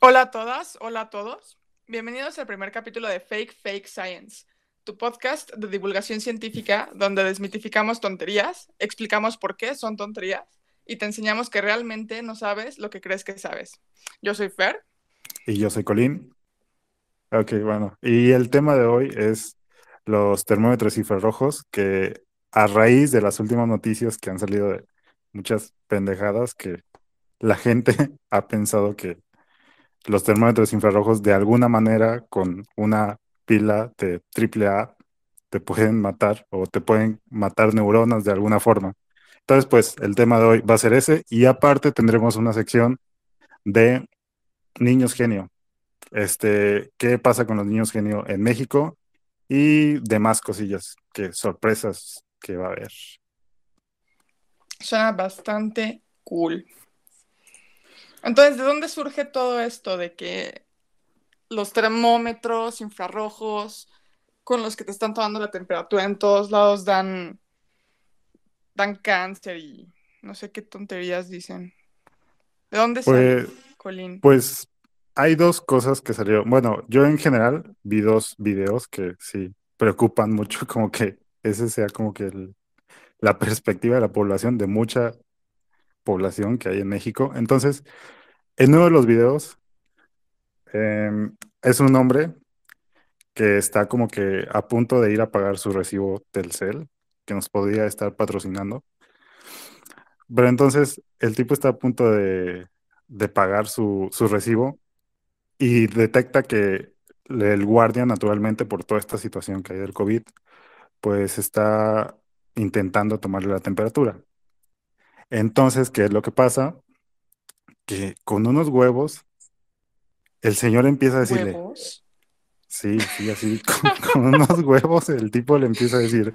Hola a todas, hola a todos. Bienvenidos al primer capítulo de Fake Fake Science, tu podcast de divulgación científica donde desmitificamos tonterías, explicamos por qué son tonterías y te enseñamos que realmente no sabes lo que crees que sabes. Yo soy Fer. Y yo soy Colín. Ok, bueno. Y el tema de hoy es los termómetros infrarrojos que a raíz de las últimas noticias que han salido de muchas pendejadas que la gente ha pensado que los termómetros infrarrojos de alguna manera con una pila de AAA te pueden matar o te pueden matar neuronas de alguna forma. Entonces, pues el tema de hoy va a ser ese y aparte tendremos una sección de niños genio. Este, ¿qué pasa con los niños genio en México? Y demás cosillas, que sorpresas que va a haber. Suena bastante cool. Entonces, ¿de dónde surge todo esto de que los termómetros infrarrojos con los que te están tomando la temperatura en todos lados dan, dan cáncer y no sé qué tonterías dicen? ¿De dónde Pues, sale, Colín? pues hay dos cosas que salieron. Bueno, yo en general vi dos videos que sí preocupan mucho, como que ese sea como que el- la perspectiva de la población, de mucha población que hay en México. Entonces, en uno de los videos em, es un hombre que está como que a punto de ir a pagar su recibo Telcel, que nos podría estar patrocinando. Pero entonces el tipo está a punto de, de pagar su, su recibo y detecta que el guardia, naturalmente, por toda esta situación que hay del COVID, pues está intentando tomarle la temperatura. Entonces, ¿qué es lo que pasa? Que con unos huevos, el señor empieza a decirle, ¿Huevos? sí, sí, así, con, con unos huevos, el tipo le empieza a decir,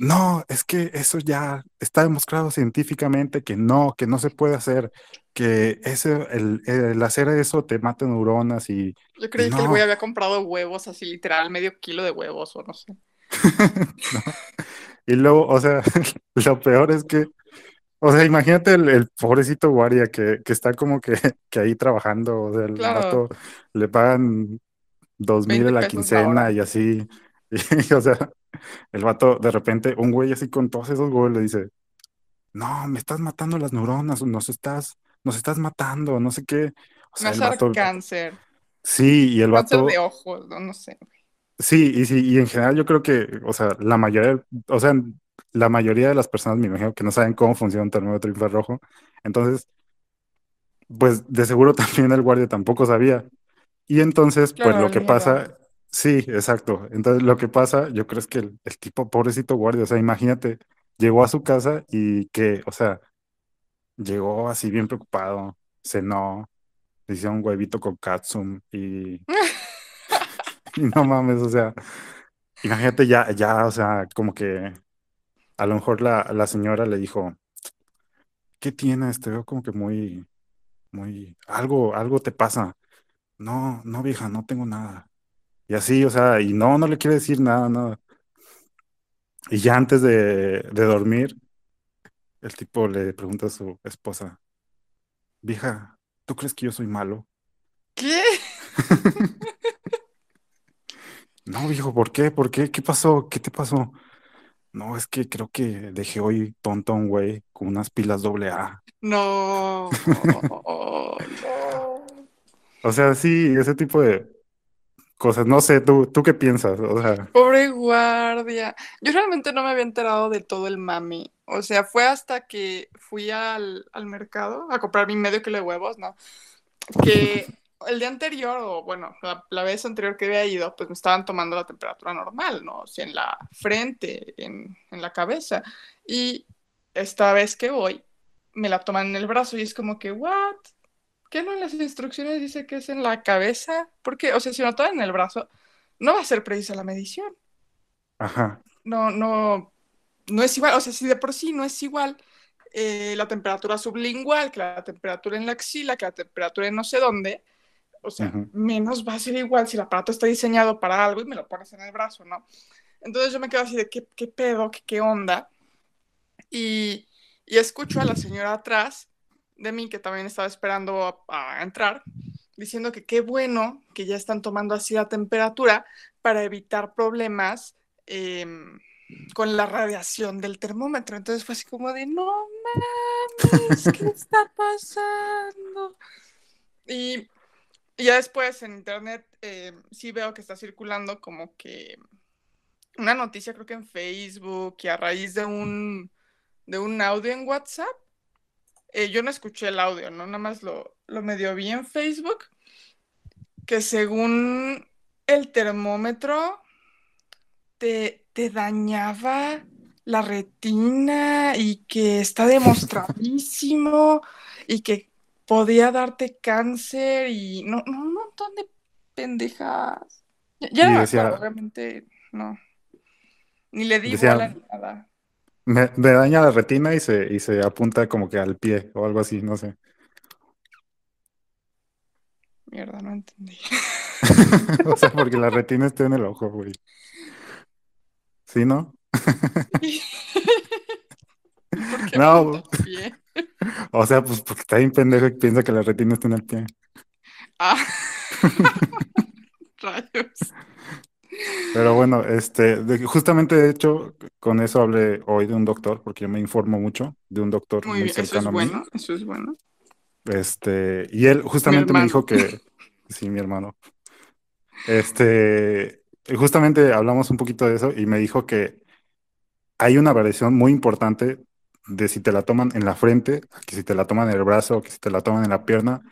no, es que eso ya está demostrado científicamente que no, que no se puede hacer, que ese, el, el hacer eso te mata neuronas y, Yo y creí que el güey había comprado huevos, así literal, medio kilo de huevos o no sé. ¿no? Y luego, o sea, lo peor es que, o sea, imagínate el, el pobrecito guardia que, que está como que, que ahí trabajando, o sea, el Claro, vato le pagan dos mil 20 a la quincena y así, y, o sea, el vato de repente, un güey así con todos esos huevos le dice, no, me estás matando las neuronas, nos estás, nos estás matando, no sé qué. O sea, dar vato, cáncer, sí, y el cáncer de ojos, no, no sé. sí, y sí, y en general yo creo que, o sea, la mayoría, o sea, la mayoría de las personas me imagino que no saben cómo funciona un termómetro infrarrojo. Entonces, pues de seguro también el guardia tampoco sabía. Y entonces, pues lo que pasa, sí, exacto. Entonces lo que pasa, yo creo es que el, el tipo, pobrecito guardia, o sea, imagínate, llegó a su casa y que, o sea, llegó así bien preocupado, cenó, le hicieron un huevito con katsum y, y no mames, o sea, imagínate ya, ya, o sea, como que a lo mejor la, la señora le dijo, ¿qué tienes? Te veo como que muy, muy, algo, algo te pasa. No, no, vieja, no tengo nada. Y así, o sea, y no, no le quiere decir nada, nada. Y ya antes de, de dormir, el tipo le pregunta a su esposa, vieja, ¿tú crees que yo soy malo? ¿Qué? No, viejo, ¿por qué? ¿Por qué? ¿Qué pasó? ¿Qué te pasó? No, es que creo que dejé hoy tonto a un güey con unas pilas doble A. No, no. O sea, sí, ese tipo de cosas. No sé, ¿tú, tú qué piensas? O sea, Pobre guardia. Yo realmente no me había enterado de todo el mami. O sea, fue hasta que fui al, al mercado a comprar mi medio kilo de huevos, ¿no? Que el día anterior, o bueno, la, la vez anterior que había ido, pues me estaban tomando la temperatura normal, ¿no? O sea, en la frente, en, en la cabeza. Y esta vez que voy, me la toman en el brazo y es como que, ¿what? ¿Qué no en las instrucciones dice que es en la cabeza? Porque, o sea, si me toman en el brazo, no va a ser precisa la medición. ajá, No, no, no es igual. O sea, si de por sí no es igual eh, la temperatura sublingual que la temperatura en la axila, que la temperatura en no sé dónde, o sea, ujú. menos va a ser igual si el aparato está diseñado para algo y me lo pones en el brazo, ¿no? Entonces yo me quedo así de qué, qué pedo, qué, qué onda. Y, y escucho a la señora atrás de mí, que también estaba esperando a, a entrar, diciendo que qué bueno que ya están tomando así la temperatura para evitar problemas eh, con la radiación del termómetro. Entonces fue así como de, no mames, ¿qué está pasando? Y, y ya después en internet eh, sí veo que está circulando como que una noticia, creo que en Facebook, y a raíz de un, de un audio en WhatsApp. Eh, yo no escuché el audio, ¿no? Nada más lo, lo medio vi en Facebook. Que según el termómetro te, te dañaba la retina y que está demostradísimo y que podía darte cáncer y no, no un montón de pendejas. Ya, ya no decía- acuerdo, obviamente, no. Ni le di Decía- bola ni nada. Me, me daña la retina y se, y se apunta como que al pie o algo así, no sé. Mierda, no entendí. O sea, porque la retina está en el ojo, güey. ¿Sí, no? ¿Por qué No. pie? O sea, pues porque está bien pendejo y piensa que la retina está en el pie. Ah. Rayos. Pero bueno, este, de- justamente de hecho, con eso hablé hoy de un doctor, porque yo me informo mucho de un doctor Muy muy bien, eso es cercano a mí. bueno, eso es bueno. Este, y él justamente me dijo que, sí, mi hermano. Este, justamente hablamos un poquito de eso y me dijo que hay una variación muy importante de si te la toman en la frente, que si te la toman en el brazo, que si te la toman en la pierna.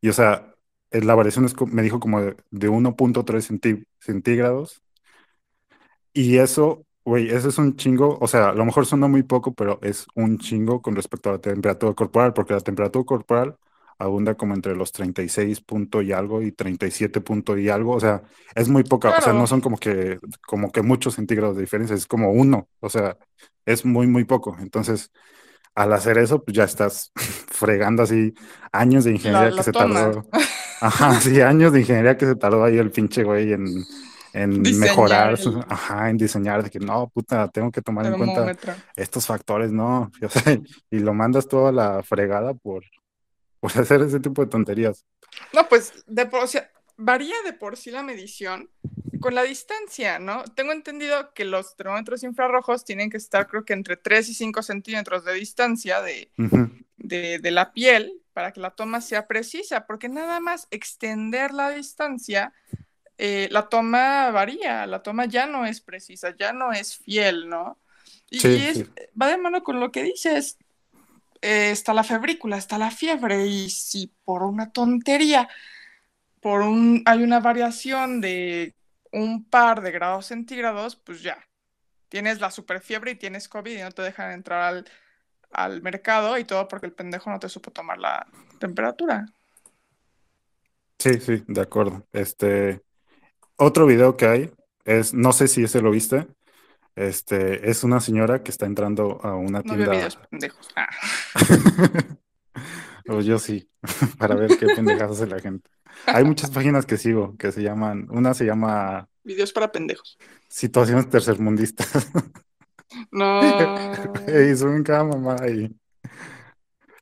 Y o sea, la variación es, me dijo como de, de 1.3 centí- centígrados. Y eso, güey, eso es un chingo. O sea, a lo mejor suena muy poco, pero es un chingo con respecto a la temperatura corporal, porque la temperatura corporal abunda como entre los 36 punto y algo y 37 punto y algo. O sea, es muy poca. O sea, no son como que, como que muchos centígrados de diferencia, es como uno. O sea, es muy, muy poco. Entonces, al hacer eso, pues ya estás fregando así años de ingeniería que se toma. tardó. Ajá, sí, años de ingeniería que se tardó ahí el pinche güey en, en Diseñar mejorar, el- ajá, en diseñar, de que no, puta, tengo que tomar en cuenta estos factores, no, y lo mandas toda la fregada por, por hacer ese tipo de tonterías. No, pues de por, o sea, varía de por sí la medición con la distancia, ¿no? Tengo entendido que los termómetros infrarrojos tienen que estar, creo que entre 3 y 5 centímetros de distancia de, de, de la piel para que la toma sea precisa, porque nada más extender la distancia, eh, la toma varía, la toma ya no es precisa, ya no es fiel, ¿no? Y, Sí, es- sí. va de mano con lo que dices, eh, está la febrícula, está la fiebre, y si por una tontería, por un, hay una variación de un par de grados centígrados, pues ya, tienes la superfiebre y tienes COVID y no te dejan entrar al, al mercado y todo porque el pendejo no te supo tomar la temperatura. Sí, sí, de acuerdo. Este, otro video que hay es, no sé si ese lo viste, este, es una señora que está entrando a una No tienda. videos pendejos. Ah, O yo sí, para ver qué pendejadas hace la gente. Hay muchas páginas que sigo que se llaman, una se llama videos para pendejos. Situaciones Tercermundistas. No. Y suben cada mamá ahí.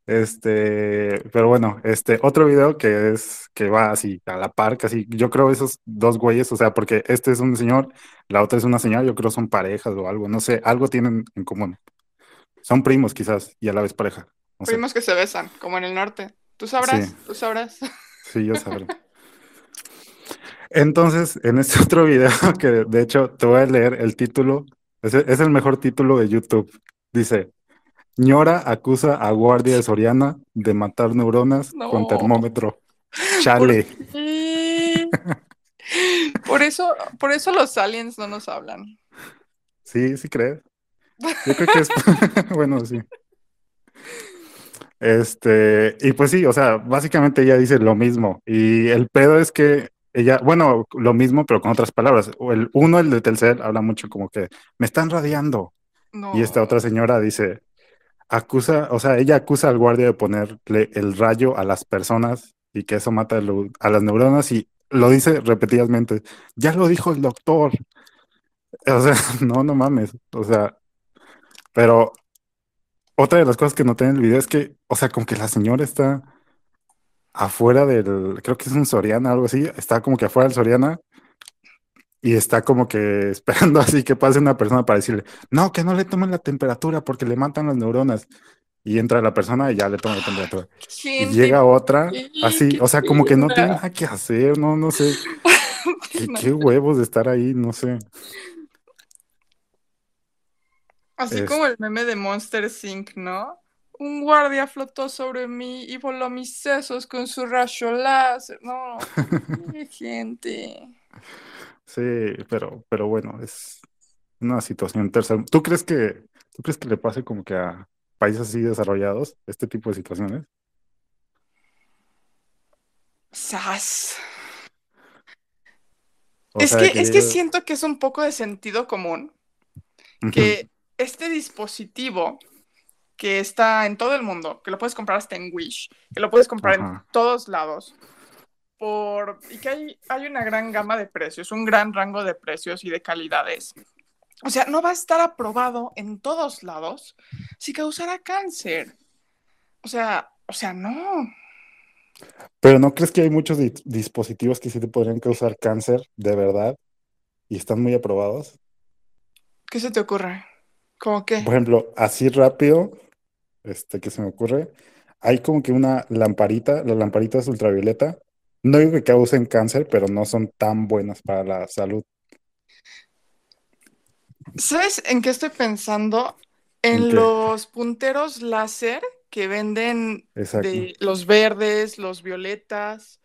Este, pero bueno, este, otro video que es, que va así, a la par, casi, yo creo esos dos güeyes, o sea, porque este es un señor, la otra es una señora, yo creo son parejas o algo, no sé, algo tienen en común. Son primos quizás, y a la vez pareja. No sé. Primos que se besan, como en el norte. Tú sabrás, Sí. tú sabrás. Sí, yo sabré. Entonces, en este otro video, que de hecho te voy a leer el título, es, es el mejor título de YouTube. Dice, ñora acusa a guardia de Soriana de matar neuronas con termómetro. Chale. Por eso, por eso los aliens no nos hablan. Sí, sí crees. Yo creo que es, bueno, sí. Este, y pues sí, o sea, básicamente ella dice lo mismo. Y el pedo es que ella, bueno, lo mismo, pero con otras palabras. El uno, el de Telcel, habla mucho como que me están radiando. No. Y esta otra señora dice, acusa, o sea, ella acusa al guardia de ponerle el rayo a las personas y que eso mata a las neuronas y lo dice repetidamente. Ya lo dijo el doctor. O sea, no, no mames. O sea, pero otra de las cosas que noté en el video es que, o sea, como que la señora está afuera del, creo que es un Soriana, algo así, está como que afuera del Soriana y está como que esperando así que pase una persona para decirle, no, que no le tomen la temperatura porque le matan las neuronas. Y entra la persona y ya le toma la temperatura. Y llega otra, así, o sea, como que no tiene nada que hacer, no, no sé. Qué, qué huevos de estar ahí, no sé. Así Es- como el meme de Monster Inc., ¿no? Un guardia flotó sobre mí y voló mis sesos con su rayo láser. No, qué gente. Sí, pero, pero bueno, es una situación tercera. ¿Tú crees que, tú crees que le pase como que a países así desarrollados este tipo de situaciones? ¡Sas! O Es que, es que siento que es un poco de sentido común que este dispositivo que está en todo el mundo, que lo puedes comprar hasta en Wish, que lo puedes comprar Ajá. en todos lados, por, y que hay, hay una gran gama de precios, un gran rango de precios y de calidades. O sea, no va a estar aprobado en todos lados si causara cáncer. O sea, o sea, no. Pero ¿no crees que hay muchos di- dispositivos que sí te podrían causar cáncer de verdad y están muy aprobados? ¿Qué se te ocurre? ¿Cómo qué? Por ejemplo, así rápido, este que se me ocurre, hay como que una lamparita, las lamparitas ultravioleta, no digo que causen cáncer, pero no son tan buenas para la salud. ¿Sabes en qué estoy pensando? En los punteros láser que venden de los verdes, los violetas,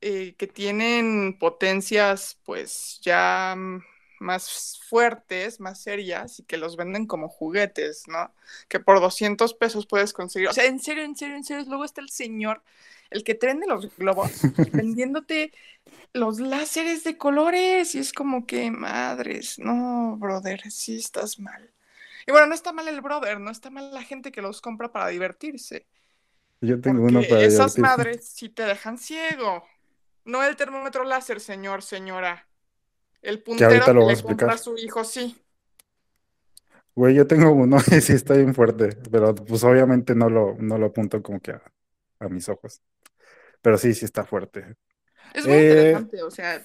eh, que tienen potencias pues ya mm, más fuertes, más serias y que los venden como juguetes, ¿no? Que por 200 pesos puedes conseguir. O sea, en serio, en serio, en serio. Luego está el señor, el que trende los globos, vendiéndote los láseres de colores y es como que, madres, no, brother, sí estás mal. Y bueno, no está mal el brother, no está mal la gente que los compra para divertirse. Yo tengo uno para esas divertirse. madres sí te dejan ciego. No el termómetro láser, señor, señora. El puntero ahorita que, lo le vamos a compra a su hijo, sí. Güey, yo tengo uno y sí está bien fuerte, pero pues obviamente no lo, no lo apunto como que a, a mis ojos. Pero sí, sí está fuerte. Es muy Eh, interesante, o sea,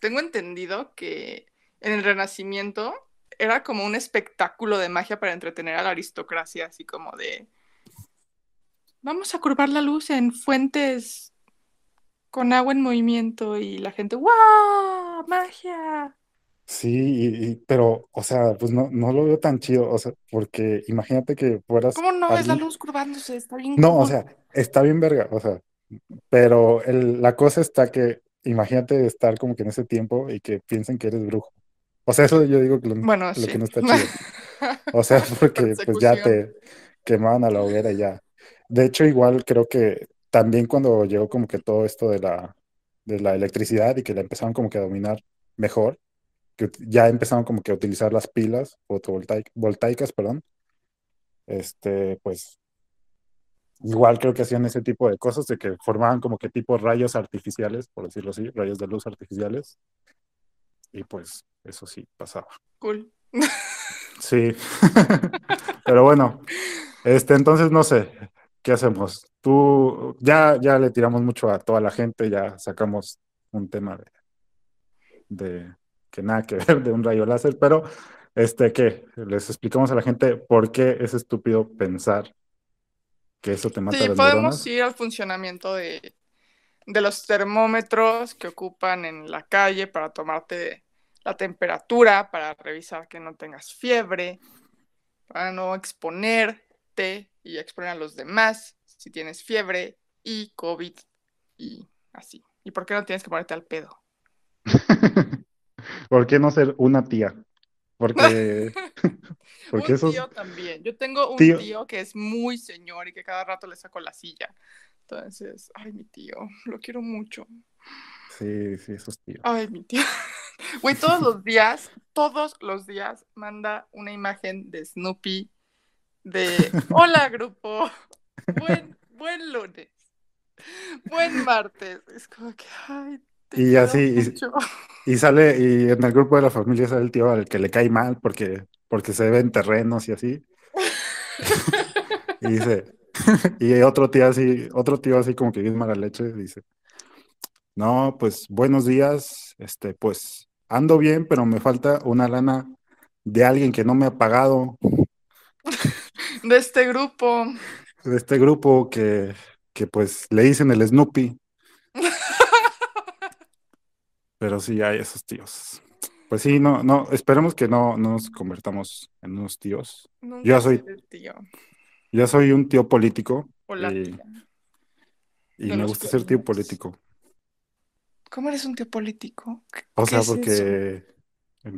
tengo entendido que en el Renacimiento era como un espectáculo de magia para entretener a la aristocracia, así como de vamos a curvar la luz en fuentes con agua en movimiento y la gente, ¡wow! ¡Magia! Sí, y- y- pero, o sea, pues no, no lo veo tan chido, o sea, porque imagínate que fueras ¿Cómo no ves la alguien. luz curvándose? Está bien No, o sea, está bien verga, o sea, pero el- la cosa está que imagínate estar como que en ese tiempo y que piensen que eres brujo. O sea, eso yo digo que lo, Bueno, lo sí. que no está chido. O sea, porque pues ya te quemaban a la hoguera y ya. De hecho, igual creo que también cuando llegó como que todo esto de la, de la electricidad y que la empezaron como que a dominar mejor, que ya empezaron como que a utilizar las pilas fotovoltaicas, voltaicas, perdón, este, pues igual creo que hacían ese tipo de cosas, de que formaban como que tipo rayos artificiales, por decirlo así, rayos de luz artificiales, y pues eso sí pasaba. Cool. Sí, pero bueno, este, entonces no sé, ¿qué hacemos? Tú, ya, ya le tiramos mucho a toda la gente, ya sacamos un tema de, de que nada que ver de un rayo láser, pero este, ¿qué? Les explicamos a la gente por qué es estúpido pensar que eso te mata Sí, las podemos neuronas. ir al funcionamiento de, de los termómetros que ocupan en la calle para tomarte la temperatura, para revisar que no tengas fiebre, para no exponerte y exponer a los demás si tienes fiebre y COVID y así. ¿Y por qué no tienes que ponerte al pedo? ¿Por qué no ser una tía? Porque, porque un eso tío también. Yo tengo un Tío. tío. que es muy señor y que cada rato le saco la silla. Entonces, ay, mi tío, lo quiero mucho. sí, sí, esos tíos. Ay, mi tío. Güey, todos los días, todos los días manda una imagen de Snoopy de Hola, grupo. Buen, buen lunes. Buen martes. Es como que, ay, Y así. Y sale, y en el grupo de la familia sale el tío al que le cae mal porque, porque se ven terrenos y así. Y dice, y otro tío así, otro tío así como que bien mala leche dice, no, pues buenos días, este, pues ando bien, pero me falta una lana de alguien que no me ha pagado. De este grupo. De este grupo que, que pues le dicen el Snoopy. Pero sí hay esos tíos. Pues sí, no, no, esperemos que no, no nos convertamos en unos tíos. Nunca Yo soy, tío. yo soy un tío político O la y, me gusta ser tío político. ¿Cómo eres un tío político? ¿Qué- O sea, es porque,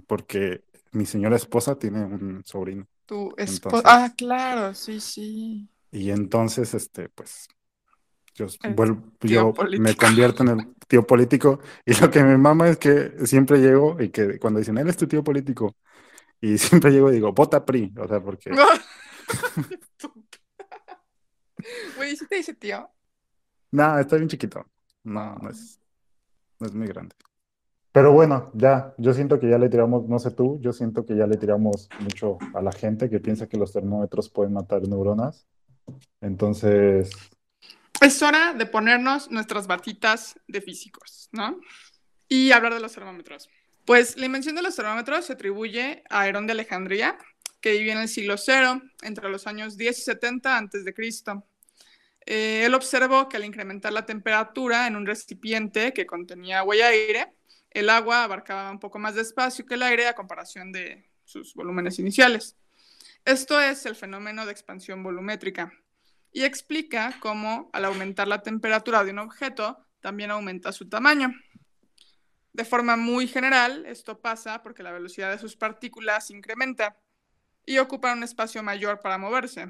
porque mi señora esposa tiene un sobrino. Tu esposa. Ah, claro, sí, sí. Y entonces, este, pues, yo, El vuelvo, yo me convierto en el tío político. Y lo que me mama es que siempre llego y que cuando dicen, él es tu tío político, y siempre llego y digo, vota PRI. O sea, porque Güey, ¿sí te dice tío? nada, está bien chiquito. No, no es, no es muy grande. Pero bueno, ya, yo siento que ya le tiramos, no sé tú, yo siento que ya le tiramos mucho a la gente que piensa que los termómetros pueden matar neuronas. Entonces, Es hora de ponernos nuestras batitas de físicos, ¿no? Y hablar de los termómetros. Pues la invención de los termómetros se atribuye a Herón de Alejandría, que vivía en el siglo cero, entre los años 10 y 70 antes de Cristo. Eh, él observó que al incrementar la temperatura en un recipiente que contenía agua y aire, el agua abarcaba un poco más de espacio que el aire a comparación de sus volúmenes iniciales. Esto es el fenómeno de expansión volumétrica y explica cómo al aumentar la temperatura de un objeto también aumenta su tamaño. De forma muy general, esto pasa porque la velocidad de sus partículas incrementa y ocupan un espacio mayor para moverse.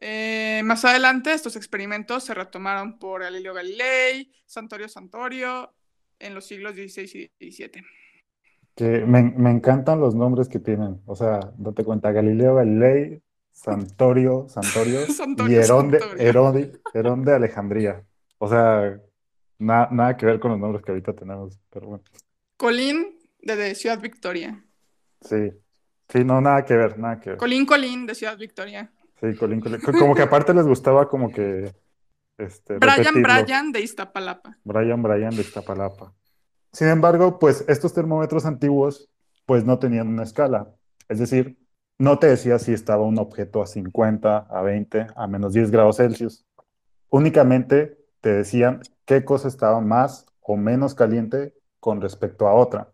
Eh, más adelante, estos experimentos se retomaron por Galileo Galilei, Santorio Santorio, en los siglos XVI y XVII. que me, me encantan los nombres que tienen. O sea, date cuenta, Galileo Galilei, Santorio, Santorio y Herón de. Herón de- Herón de Alejandría. O sea, na- nada que ver con los nombres que ahorita tenemos, pero bueno. Colín de, Ciudad Victoria. Sí, sí, no, nada que ver, nada que ver. Colín Colín de Ciudad Victoria. Sí, Colín, Colín. Co- Como que aparte les gustaba como que este, Brian. Brian de Iztapalapa. Brian Brian de Iztapalapa. Sin embargo, pues estos termómetros antiguos pues no tenían una escala. Es decir, no te decía si estaba un objeto a 50, a 20, a menos 10 grados Celsius. Únicamente te decían qué cosa estaba más o menos caliente con respecto a otra.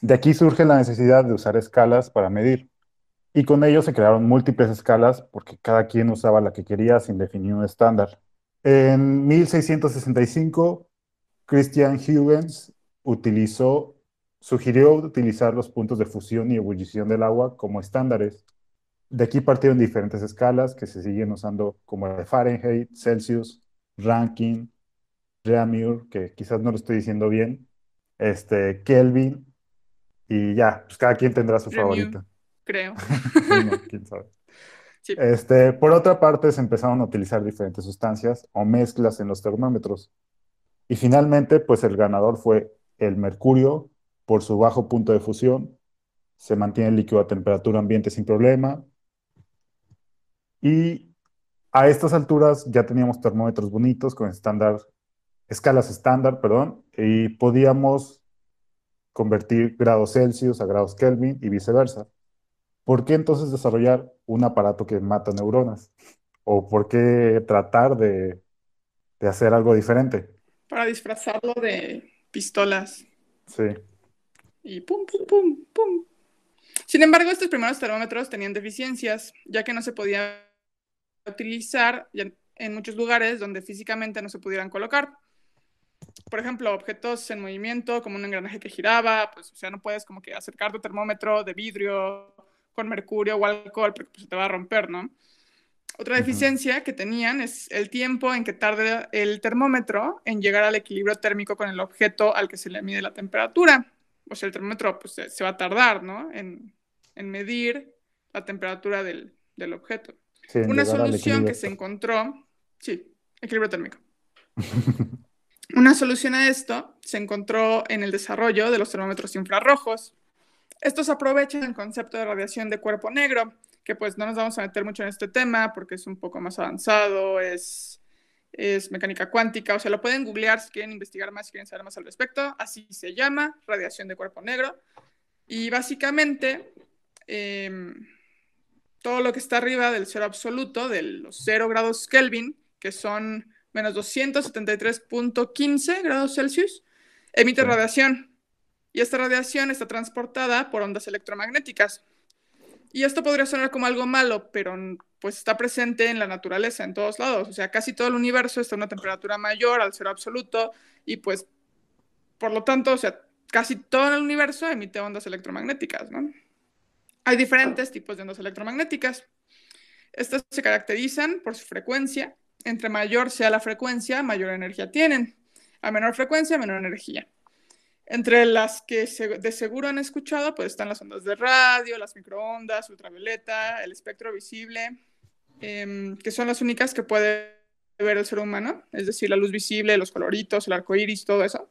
De aquí surge la necesidad de usar escalas para medir. Y con ello se crearon múltiples escalas porque cada quien usaba la que quería sin definir un estándar. En 1665, Christian Huygens utilizó, sugirió utilizar los puntos de fusión y ebullición del agua como estándares. De aquí partieron diferentes escalas que se siguen usando como de Fahrenheit, Celsius, Rankine, Reaumur, que quizás no lo estoy diciendo bien, este, Kelvin, y ya, pues cada quien tendrá su Reaumur. favorita. creo. No, quién sabe. Este, por otra parte, se empezaron a utilizar diferentes sustancias o mezclas en los termómetros. Y finalmente, pues el ganador fue el mercurio por su bajo punto de fusión. Se mantiene el líquido a temperatura ambiente sin problema. Y a estas alturas ya teníamos termómetros bonitos con estándar, escalas estándar, perdón, y podíamos convertir grados Celsius a grados Kelvin y viceversa. ¿Por qué entonces desarrollar un aparato que mata neuronas? ¿O por qué tratar de, de hacer algo diferente? Para disfrazarlo de pistolas. Sí, Y pum, pum, pum, pum. Sin embargo, estos primeros termómetros tenían deficiencias, ya que no se podía utilizar en muchos lugares donde físicamente no se pudieran colocar. Por ejemplo, objetos en movimiento, como un engranaje que giraba, pues, o sea, no puedes como que acercar tu termómetro de vidrio con mercurio o alcohol, porque pues, se te va a romper, ¿no? Otra deficiencia que tenían es el tiempo en que tarda el termómetro en llegar al equilibrio térmico con el objeto al que se le mide la temperatura. O sea, el termómetro pues, se, se va a tardar, ¿no? En, en medir la temperatura del, del objeto. sí, Una solución que se encontró, sí, equilibrio térmico. Una solución a esto se encontró en el desarrollo de los termómetros infrarrojos. Estos aprovechan el concepto de radiación de cuerpo negro, que pues no nos vamos a meter mucho en este tema porque es un poco más avanzado, es, es mecánica cuántica, o sea, lo pueden googlear si quieren investigar más, si quieren saber más al respecto, así se llama, radiación de cuerpo negro. Y básicamente, eh, todo lo que está arriba del cero absoluto, de los 0 grados Kelvin, que son menos 273.15 grados Celsius, emite radiación. Y esta radiación está transportada por ondas electromagnéticas. Y esto podría sonar como algo malo, pero pues está presente en la naturaleza, en todos lados. O sea, casi todo el universo está a una temperatura mayor al cero absoluto y pues, por lo tanto, o sea, casi todo el universo emite ondas electromagnéticas, ¿no? Hay diferentes tipos de ondas electromagnéticas. Estas se caracterizan por su frecuencia. Entre mayor sea la frecuencia, mayor energía tienen. A menor frecuencia, menor energía. Entre las que de seguro han escuchado, pues están las ondas de radio, las microondas, ultravioleta, el espectro visible, eh, que son las únicas que puede ver el ser humano, es decir, la luz visible, los coloritos, el arco iris, todo eso.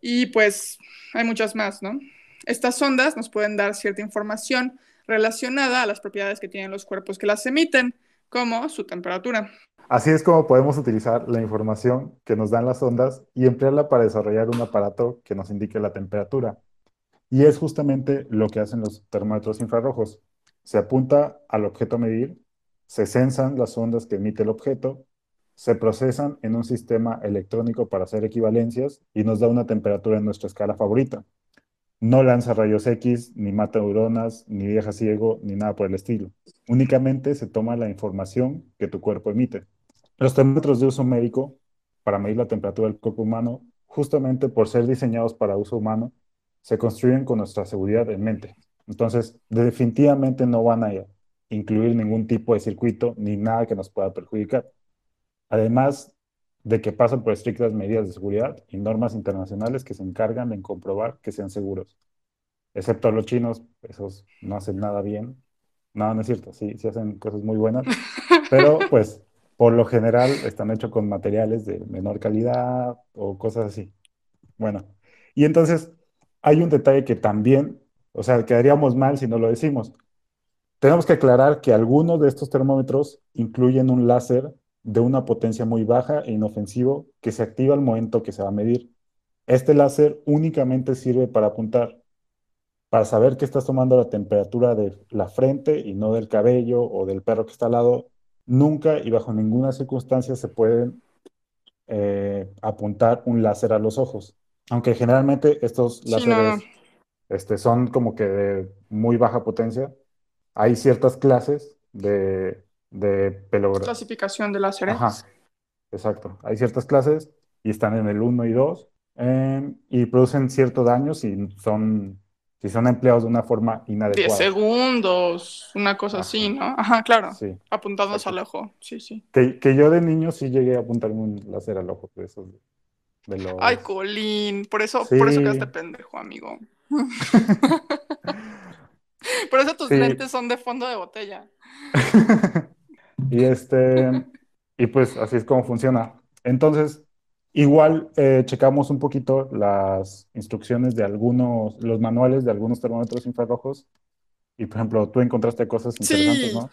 Y pues hay muchas más, ¿no? Estas ondas nos pueden dar cierta información relacionada a las propiedades que tienen los cuerpos que las emiten, como su temperatura. Así es como podemos utilizar la información que nos dan las ondas y emplearla para desarrollar un aparato que nos indique la temperatura. Y es justamente lo que hacen los termómetros infrarrojos. Se apunta al objeto a medir, se censan las ondas que emite el objeto, se procesan en un sistema electrónico para hacer equivalencias y nos da una temperatura en nuestra escala favorita. No lanza rayos X, ni mata neuronas, ni deja ciego, ni nada por el estilo. Únicamente se toma la información que tu cuerpo emite. Los termómetros de uso médico para medir la temperatura del cuerpo humano, justamente por ser diseñados para uso humano, se construyen con nuestra seguridad en mente. Entonces, definitivamente no van a incluir ningún tipo de circuito ni nada que nos pueda perjudicar. Además de que pasan por estrictas medidas de seguridad y normas internacionales que se encargan de comprobar que sean seguros. Excepto los chinos, esos no hacen nada bien. No, no es cierto, sí, sí hacen cosas muy buenas, pero pues por lo general están hechos con materiales de menor calidad o cosas así. Bueno, y entonces hay un detalle que también, o sea, quedaríamos mal si no lo decimos. Tenemos que aclarar que algunos de estos termómetros incluyen un láser de una potencia muy baja e inofensivo que se activa al momento que se va a medir. Este láser únicamente sirve para apuntar, para saber que estás tomando la temperatura de la frente y no del cabello o del perro que está al lado. Nunca y bajo ninguna circunstancia se puede eh, apuntar un láser a los ojos. Aunque generalmente estos Sí, láseres no. este, son como que de muy baja potencia. Hay ciertas clases de, de. Clasificación de láseres. Ajá, exacto. Hay ciertas clases y están en el 1 y 2 eh, y producen cierto daño si son, si son empleados de una forma 10 inadecuada. segundos, una cosa Ajá. así, ¿no? Ajá, claro. Sí. Apuntados al ojo. Sí, sí. Que, que yo de niño sí llegué a apuntarme un láser al ojo de esos de los... Ay, Colín. Por eso, por eso quedaste pendejo, amigo. Por eso tus Sí. lentes son de fondo de botella. Y este, y pues así es como funciona. Entonces, igual eh, checamos un poquito las instrucciones de algunos, los manuales de algunos termómetros infrarrojos. Y por ejemplo, tú encontraste cosas interesantes, Sí. ¿no?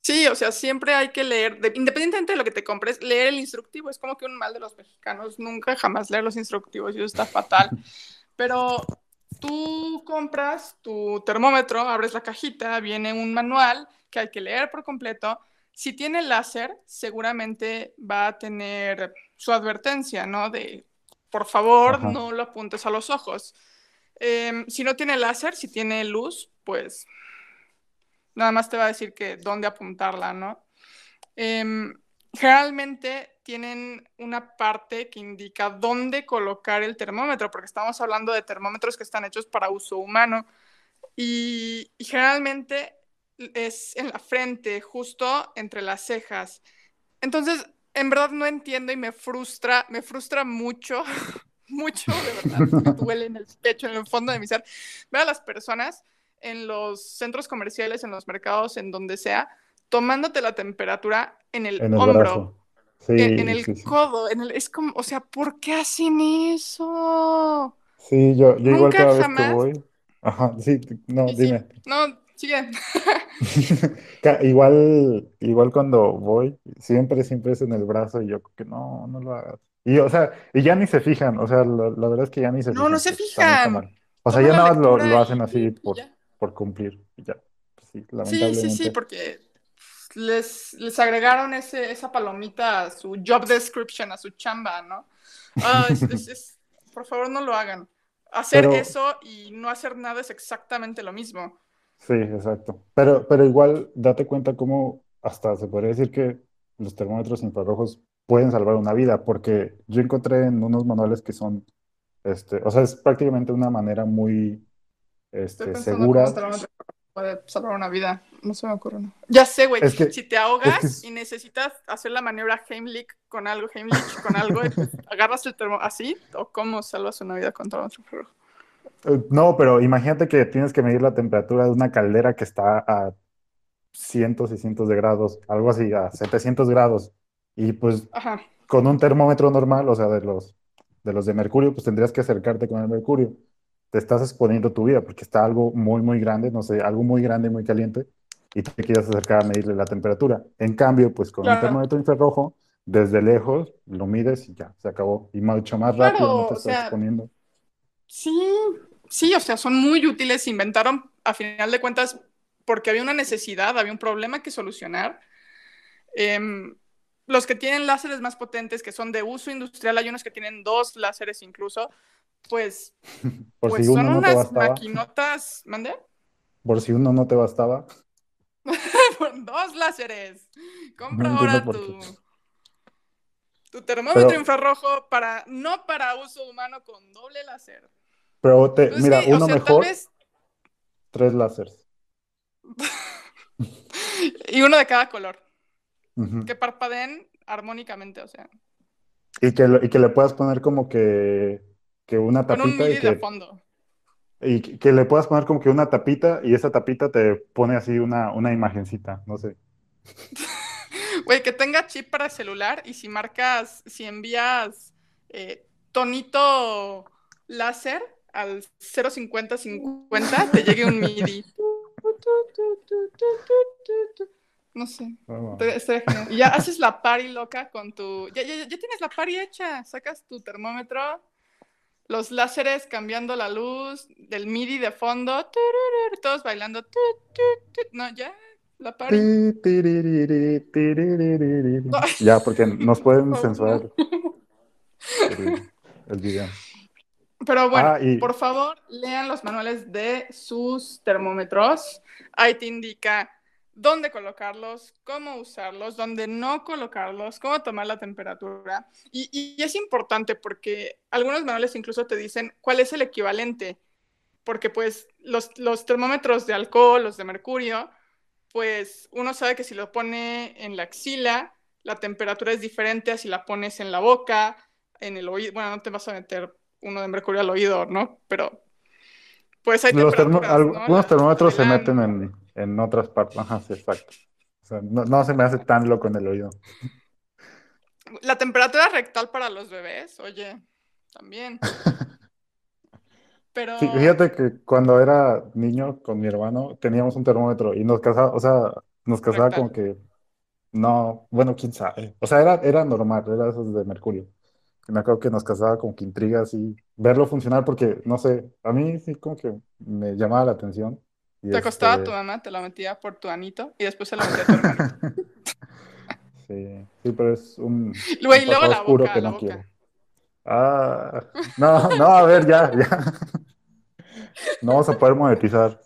Sí, o sea, siempre hay que leer, de- independientemente de lo que te compres, leer el instructivo. Es como que un mal de los mexicanos, nunca jamás leer los instructivos y eso está fatal. Pero tú compras tu termómetro, abres la cajita, viene un manual que hay que leer por completo. Si tiene láser, seguramente va a tener su advertencia, ¿no? De, por favor, Ajá. no lo apuntes a los ojos. Em, si no tiene láser, si tiene luz, pues nada más te va a decir que dónde apuntarla, ¿no? Em, generalmente tienen una parte que indica dónde colocar el termómetro, porque estamos hablando de termómetros que están hechos para uso humano. Y, y generalmente es en la frente, justo entre las cejas. Entonces, en verdad no entiendo y me frustra, me frustra mucho, mucho, de verdad, me duele en el pecho, en el fondo de mi ser, ver a las personas en los centros comerciales, en los mercados, en donde sea, tomándote la temperatura en el, En el hombro. Sí, en, en el sí, sí. codo, en el, es como, o sea, ¿por qué hacen eso? Sí, yo, yo igual Nunca cada vez que jamás. voy. Ajá, sí, no, dime. no, sigue. igual, igual cuando voy, siempre, siempre es en el brazo y yo que no, no lo hagas. Y, o sea, y ya ni se fijan, o sea, la, la verdad es que ya ni se No, fijan. no se está muy fijan. O sea, Toma ya nada más lo, lo hacen así y por, por cumplir. y ya. Pues sí, Sí, sí, porque les, les agregaron ese, esa palomita a su job description, a su chamba, ¿no? Ah, es- es- es- por favor, no lo hagan. Hacer Pero- eso y no hacer nada es exactamente lo mismo. Sí, exacto. Pero, pero igual date cuenta cómo hasta se podría decir que los termómetros infrarrojos pueden salvar una vida, porque yo encontré en unos manuales que son, este, o sea, es prácticamente una manera muy, este, segura. puede salvar una vida. No se me ocurre. ¿no? Ya sé, güey. Es que- si te ahogas es que es- y necesitas hacer la maniobra Heimlich con algo, Heimlich con algo, pues agarras el termo así, o cómo salvas una vida con termómetro infrarrojo. Eh, No, pero imagínate que tienes que medir la temperatura de una caldera que está a cientos y cientos de grados, algo así, a 700 grados. Y pues Ajá. con un termómetro normal, o sea, de los, de los de mercurio, pues tendrías que acercarte con el mercurio. Te estás exponiendo tu vida porque está algo muy, muy grande, no sé, algo muy grande, muy caliente, y te quieres acercar a medirle la temperatura. En cambio, pues con un Claro. termómetro infrarrojo, desde lejos lo mides y ya, se acabó. Y mucho más rápido, Claro, no te o estás sea, exponiendo. Sí, sí, o sea, son muy útiles. Se inventaron, a final de cuentas, porque había una necesidad, había un problema que solucionar. Em, los que tienen láseres más potentes, que son de uso industrial, hay unos que tienen dos láseres incluso, pues, Por pues si uno son no unas maquinotas, ¿mande? por si uno no te bastaba. dos láseres. Compra No ahora tu, tu termómetro Pero- infrarrojo para, no para uso humano con doble láser. Pero te, Pues mira, sí, o uno sea, mejor, vez tres láseres. Y uno de cada color. Que parpadeen armónicamente, o sea, Y que, y que le puedas poner como que, que una con un tapita y de que, fondo. y que le puedas poner como que una tapita y esa tapita te pone así una, una imagencita, no sé. Güey, que tenga chip para celular y si marcas, si envías eh, tonito láser al 05050, te llegue un MIDI. No sé. Y ya haces la party loca con tu. Ya, ya, ya tienes la party hecha. Sacas tu termómetro, los láseres cambiando la luz, del MIDI de fondo, todos bailando. No, ya, la party. No. Ya, porque nos pueden censurar el video. Pero bueno, Ah, y- por favor, lean los manuales de sus termómetros. Ahí te indica dónde colocarlos, cómo usarlos, dónde no colocarlos, cómo tomar la temperatura. Y, y es importante porque algunos manuales incluso te dicen cuál es el equivalente. Porque pues los, los termómetros de alcohol, los de mercurio, pues uno sabe que si lo pone en la axila, la temperatura es diferente a si la pones en la boca, en el oído. Bueno, no te vas a meter uno de mercurio al oído, ¿no? Pero pues hay Los termo- algunos termómetros se meten en, en otras partes. Ajá, sí, exacto. O sea, no, no se me hace tan loco en el oído. La temperatura rectal para los bebés, oye, también. Pero Sí, fíjate que cuando era niño con mi hermano teníamos un termómetro y nos casaba, o sea, nos casaba Rectal. como que, no, bueno, quién sabe. O sea, era, era normal, era esos de mercurio. Me acuerdo que nos casaba como que intriga así, verlo funcionar porque, no sé, a mí sí como que me llamaba la atención. Y te acostaba este, tu mamá, te lo metía por tu anito y después se lo metía a tu hermano. Sí, sí, pero es un, luego pasado la oscuro boca, que la no quiero. boca. Ah, no, no, a ver, ya, ya. No vamos a poder monetizar.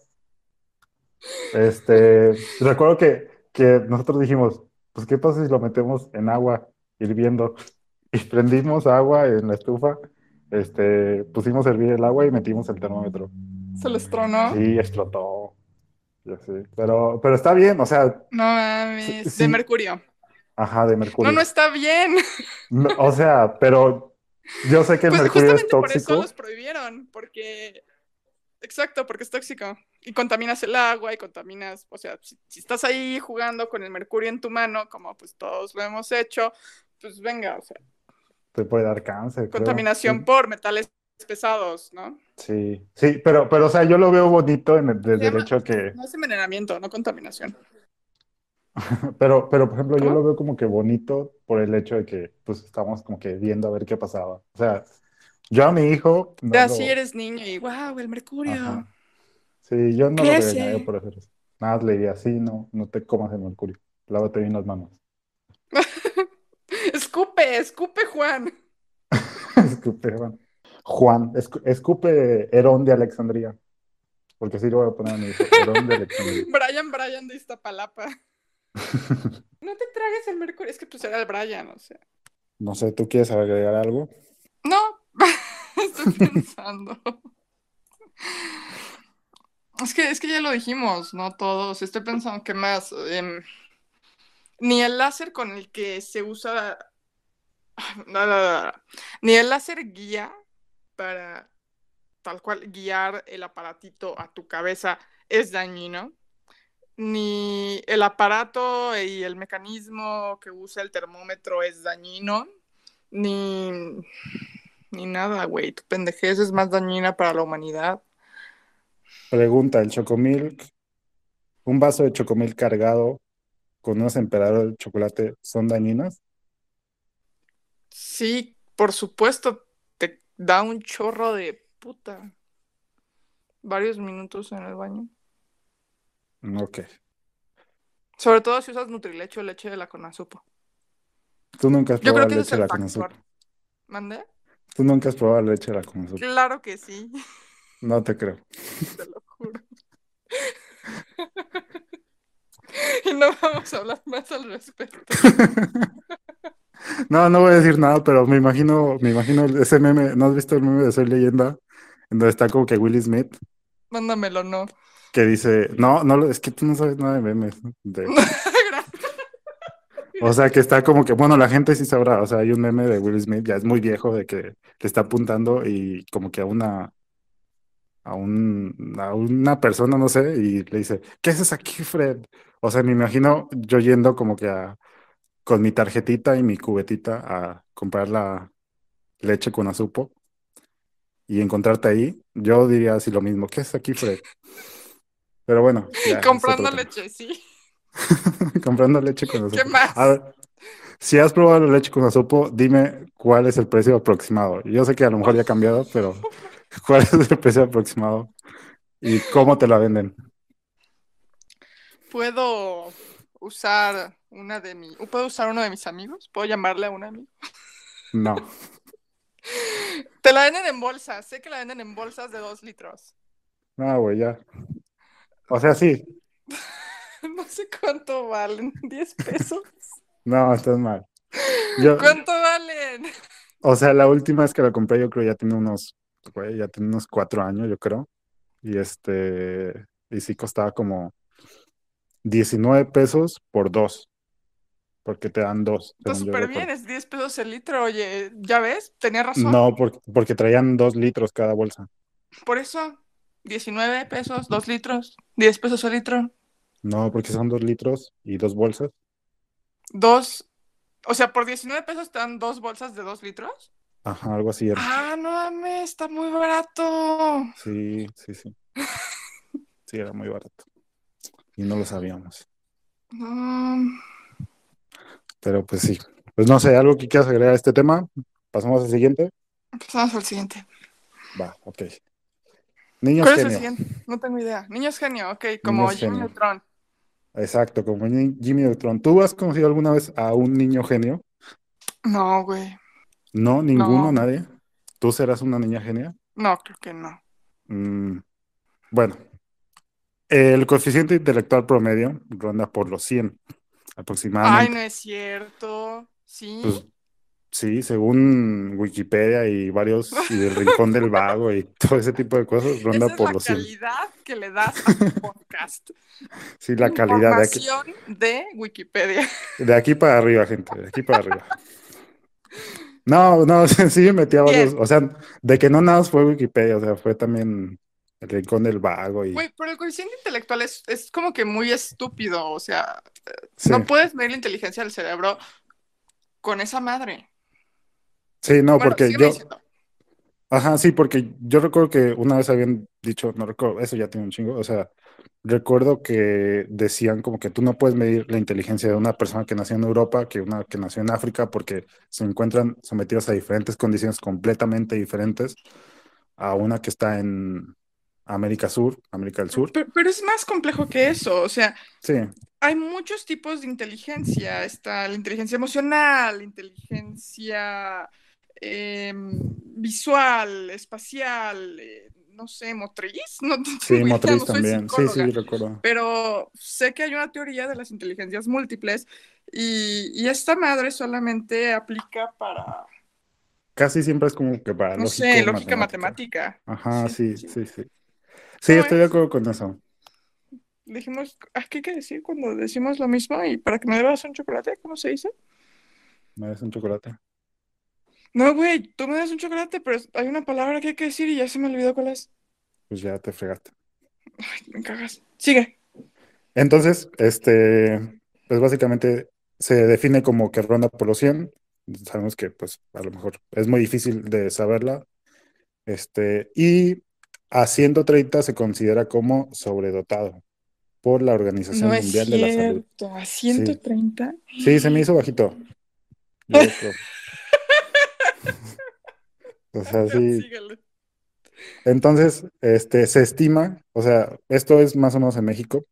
Este, recuerdo que, que nosotros dijimos, pues, ¿qué pasa si lo metemos en agua hirviendo? Y prendimos agua en la estufa, este, pusimos a hervir el agua y metimos el termómetro. Se les tronó. Sí, explotó. Ya sé. Pero, pero está bien, o sea, No mames, Sí, de mercurio. ajá, de No, mercurio. no está bien. No, o sea, pero yo sé que el Pues mercurio es justamente por eso tóxico. los prohibieron, porque... Exacto, porque es tóxico. Y contaminas el agua y contaminas, o sea, si, si estás ahí jugando con el mercurio en tu mano, como pues todos lo hemos hecho, pues venga, o sea, Te puede dar cáncer, contaminación por metales pesados, ¿no? Sí, sí, pero, pero, o sea, yo lo veo bonito en el, desde el hecho que, No es envenenamiento, no contaminación. pero, pero, por ejemplo, yo lo veo como que bonito por el hecho de que, pues, estamos como que viendo a ver qué pasaba. O sea, yo a mi hijo no Ya lo- si eres niño y wow, el mercurio. Ajá. Sí, yo no lo regañaría por hacer eso. Nada más le diría, sí, no, no te comas el mercurio. Lávate bien las manos. Escupe, escupe, Juan. Escupe, Juan. Juan, escu- escupe Herón de Alexandría. Porque sí lo voy a poner a mi Herón de Alexandría. Brian, Brian de Iztapalapa. No te tragues el mercurio. Es que pues era el Brian, o sea. No sé, ¿tú quieres agregar algo? No, estoy pensando. Es que, es que ya lo dijimos, ¿no? Todos. Estoy pensando que más. Em, ni el láser con el que se usa. Ni el láser guía para tal cual guiar el aparatito a tu cabeza es dañino. Ni el aparato y el mecanismo que usa el termómetro es dañino. Ni, ni nada, güey. Tu pendejez es más dañina para la humanidad. Pregunta, ¿el chocomilk, un vaso de chocomilk cargado con unos emperadores de chocolate son dañinas? Sí, por supuesto, te da un chorro de puta. Varios minutos en el baño. Ok. Sobre todo si usas Nutrileche o leche de la Conazupo. ¿Tú nunca has Yo probado creo que leche de la. Konosuba? ¿Mandé? ¿Tú nunca has probado leche de la Konosuba? Claro que sí, No te creo. te lo juro. No vamos a hablar más al respecto. No, no voy a decir nada, pero me imagino, me imagino ese meme, ¿no has visto el meme de Soy Leyenda? En donde está como que Willy Smith, Mándamelo, no. que dice, no, no, es que tú no sabes nada de memes. de- O sea, que está como que, bueno, la gente sí sabrá, o sea, hay un meme de Will Smith, ya es muy viejo, de que le está apuntando y como que a una, a un, a una persona, no sé, y le dice, ¿qué haces aquí, Fred? O sea, me imagino yo yendo como que a, con mi tarjetita y mi cubetita a comprar la leche con azupo y encontrarte ahí, yo diría así lo mismo, ¿qué haces aquí, Fred? Pero bueno, ya, es Comprando leche, sí. comprando leche con azupo. ¿Qué más? A ver, si has probado la leche con azupo, dime cuál es el precio aproximado. Yo sé que a lo mejor ya ha cambiado, pero ¿cuál es el precio aproximado? ¿Y cómo te la venden? ¿Puedo usar una de mi... ¿Puedo usar uno de mis amigos? ¿Puedo llamarle a un amigo? No, Te la venden en bolsas. Sé que la venden en bolsas de dos litros. no, güey, ya. O sea, sí, No sé cuánto valen. ¿10 pesos? no, estás mal. Yo, ¿Cuánto valen? o sea, la última vez que la compré, yo creo ya tiene unos, güey, ya tiene unos cuatro años, yo creo. Y este, y sí costaba como 19 pesos por dos, porque te dan dos, Está súper bien, es 10 pesos el litro. Oye, ¿ya ves? Tenía razón. No, porque, porque traían dos litros cada bolsa. Por eso, 19 pesos, 2 litros, 10 pesos el litro. No, porque son dos litros y dos bolsas. Dos. O sea, por 19 pesos te dan dos bolsas de 2 litros. Ajá, algo así era. Ah, no mames, está muy barato. Sí, sí, sí. Sí, era muy barato. Y no lo sabíamos. No. Pero pues sí. Pues no sé, ¿algo que quieras agregar a este tema? Pasamos al siguiente. Pasamos al siguiente. Va, ok. Niños ¿Cuál es el genio. siguiente? No tengo idea. Niños genio, ok, como Niños Jimmy genio. Neutron. Exacto, como Jimmy Neutron. ¿Tú has conocido alguna vez a un niño genio? No, güey. No, ninguno, No. nadie. ¿Tú serás una niña genia? No, creo que no. Mm, bueno, el coeficiente intelectual promedio ronda por los 100 Ay, aproximadamente. no es cierto. Sí. Pues sí, según Wikipedia y varios, y del Rincón del Vago y todo ese tipo de cosas, ronda Esa por la los 100. calidad que le das a tu podcast. Sí, la calidad de aquí, de Wikipedia. de aquí para arriba, gente, de aquí para arriba. No, no, sí me metí a varios, o sea, de que no nada fue Wikipedia, o sea, fue también el Rincón del Vago y Güey, pero el coeficiente intelectual es, es como que muy estúpido. O sea, sí, no puedes medir la inteligencia del cerebro con esa madre. sí, no, Bueno, porque yo, diciendo. Ajá, sí, porque yo recuerdo que una vez habían dicho, no recuerdo, eso ya tiene un chingo, o sea, recuerdo que decían como que tú no puedes medir la inteligencia de una persona que nació en Europa que una que nació en África porque se encuentran sometidos a diferentes condiciones completamente diferentes a una que está en América Sur, América del Sur. Pero, pero es más complejo que eso, o sea, Sí, hay muchos tipos de inteligencia. Está la inteligencia emocional, la inteligencia eh, visual, espacial, eh, no sé, motriz. No, sí, motriz no también. Sí, sí, recuerdo. pero sé que hay una teoría de las inteligencias múltiples y, y esta madre solamente aplica para, Casi siempre es como que para no lógico, sé, lógica matemática. matemática. Ajá, Sí, sí, sí. sí, sí. Sí, ¿Cómo estoy de es? acuerdo con eso. Dijimos, ¿ah, ¿qué hay que decir cuando decimos lo mismo? Y para que me debas un chocolate, ¿cómo se dice? ¿Me das un chocolate? No, güey, tú me das un chocolate, pero hay una palabra que hay que decir y ya se me olvidó cuál es. Pues ya te fregaste. Ay, me cagas. Sigue. Entonces, este, pues básicamente se define como que ronda por los 100. Sabemos que, pues, a lo mejor es muy difícil de saberla. Este, y a 130 se considera como sobredotado por la Organización No es Mundial de la Salud. cierto. ¿A Sí, 130? sí, se me hizo bajito. O sea, sí. Entonces, este, se estima, o sea, esto es más o menos en México,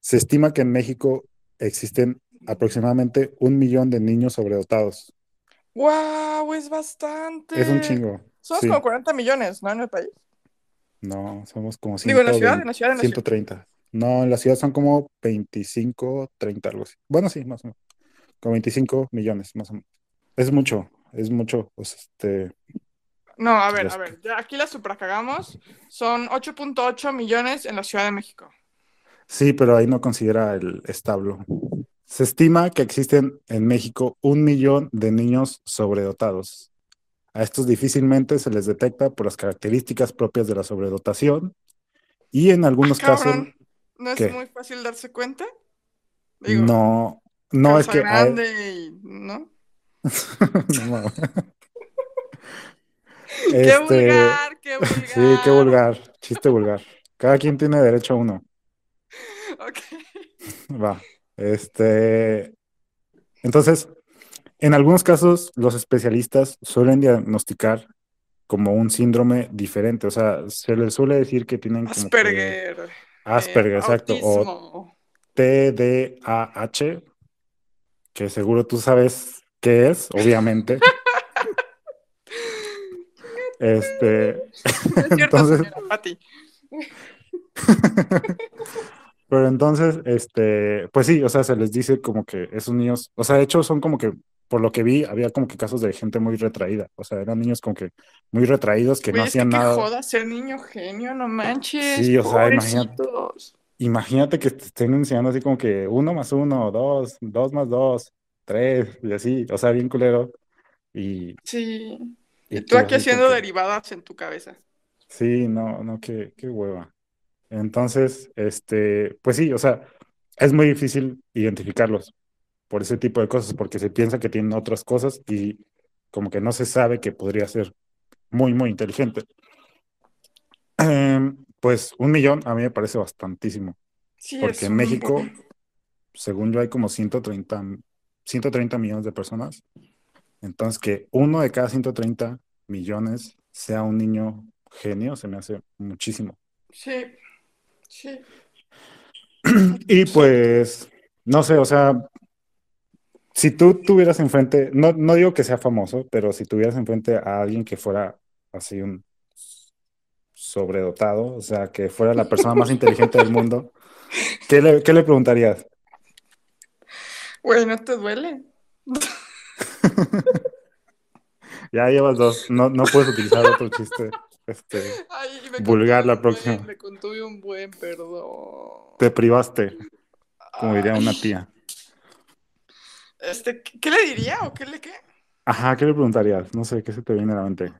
se estima que en México existen aproximadamente un millón de niños sobredotados. ¡Wow! Es bastante. Es un chingo, Somos sí. como 40 millones, ¿no? En el país. No, somos como Digo, en la ciudad, 120, en la ciudad, en la ciudad. 130. No, en la ciudad son como 25, 30, algo así. Bueno, sí, más o menos. Como 25 millones, más o menos. Es mucho, es mucho. Pues, este, No, a ver, a ver. Ya aquí la supercagamos. Son 8.8 millones en la Ciudad de México. Sí, pero ahí no considera el establo. Se estima que existen en México un millón de niños sobredotados. A estos difícilmente se les detecta por las características propias de la sobredotación y en algunos Ah, casos. ¿No es ¿qué? muy fácil darse cuenta? Digo, no, no es que... grande y, ¿no? No. ¡Qué Este, vulgar! ¡Qué vulgar! Sí, qué vulgar, chiste vulgar. Cada quien tiene derecho a uno. Ok. Va. Este, entonces, en algunos casos, los especialistas suelen diagnosticar como un síndrome diferente. O sea, se les suele decir que tienen como que Asperger. Asperger, eh, exacto, o. TDAH, que seguro tú sabes qué es, obviamente. Este, Es cierto, entonces, pero entonces, este, pues sí, o sea, se les dice como que esos niños, o sea, de hecho son como que, por lo que vi, había como que casos de gente muy retraída, o sea, eran niños como que muy retraídos que no Güey, es que hacían qué nada. joda ser niño genio, no manches. Sí, o sea, imagínate. Imagínate que te estén enseñando así como que uno más uno, dos, dos más dos, tres, y así, o sea, bien culero. Y, Sí. y Y tú aquí haciendo que- derivadas en tu cabeza. Sí, no, no, qué, qué hueva. Entonces, este, pues sí, o sea, es muy difícil identificarlos por ese tipo de cosas, porque se piensa que tienen otras cosas y como que no se sabe que podría ser muy, muy inteligente. Em, pues un millón a mí me parece bastantísimo, Sí, porque en México, según yo, hay como 130, 130 millones de personas. Entonces, que uno de cada 130 millones sea un niño genio, se me hace muchísimo. Sí, sí. Y pues, no sé, o sea, si tú tuvieras enfrente, no, no digo que sea famoso, pero si tuvieras enfrente a alguien que fuera así un sobredotado, o sea, que fuera la persona más inteligente del mundo, ¿qué le, qué le preguntarías? Güey, ¿no te duele? Ya llevas dos, no, no puedes utilizar otro chiste. Este, Ay, me Vulgar la próxima. buen, me contuve un buen, perdón. te privaste, como diría una tía. Este, ¿qué, le diría o qué le qué? Ajá, ¿qué le preguntarías? No sé, ¿qué se te viene a la mente?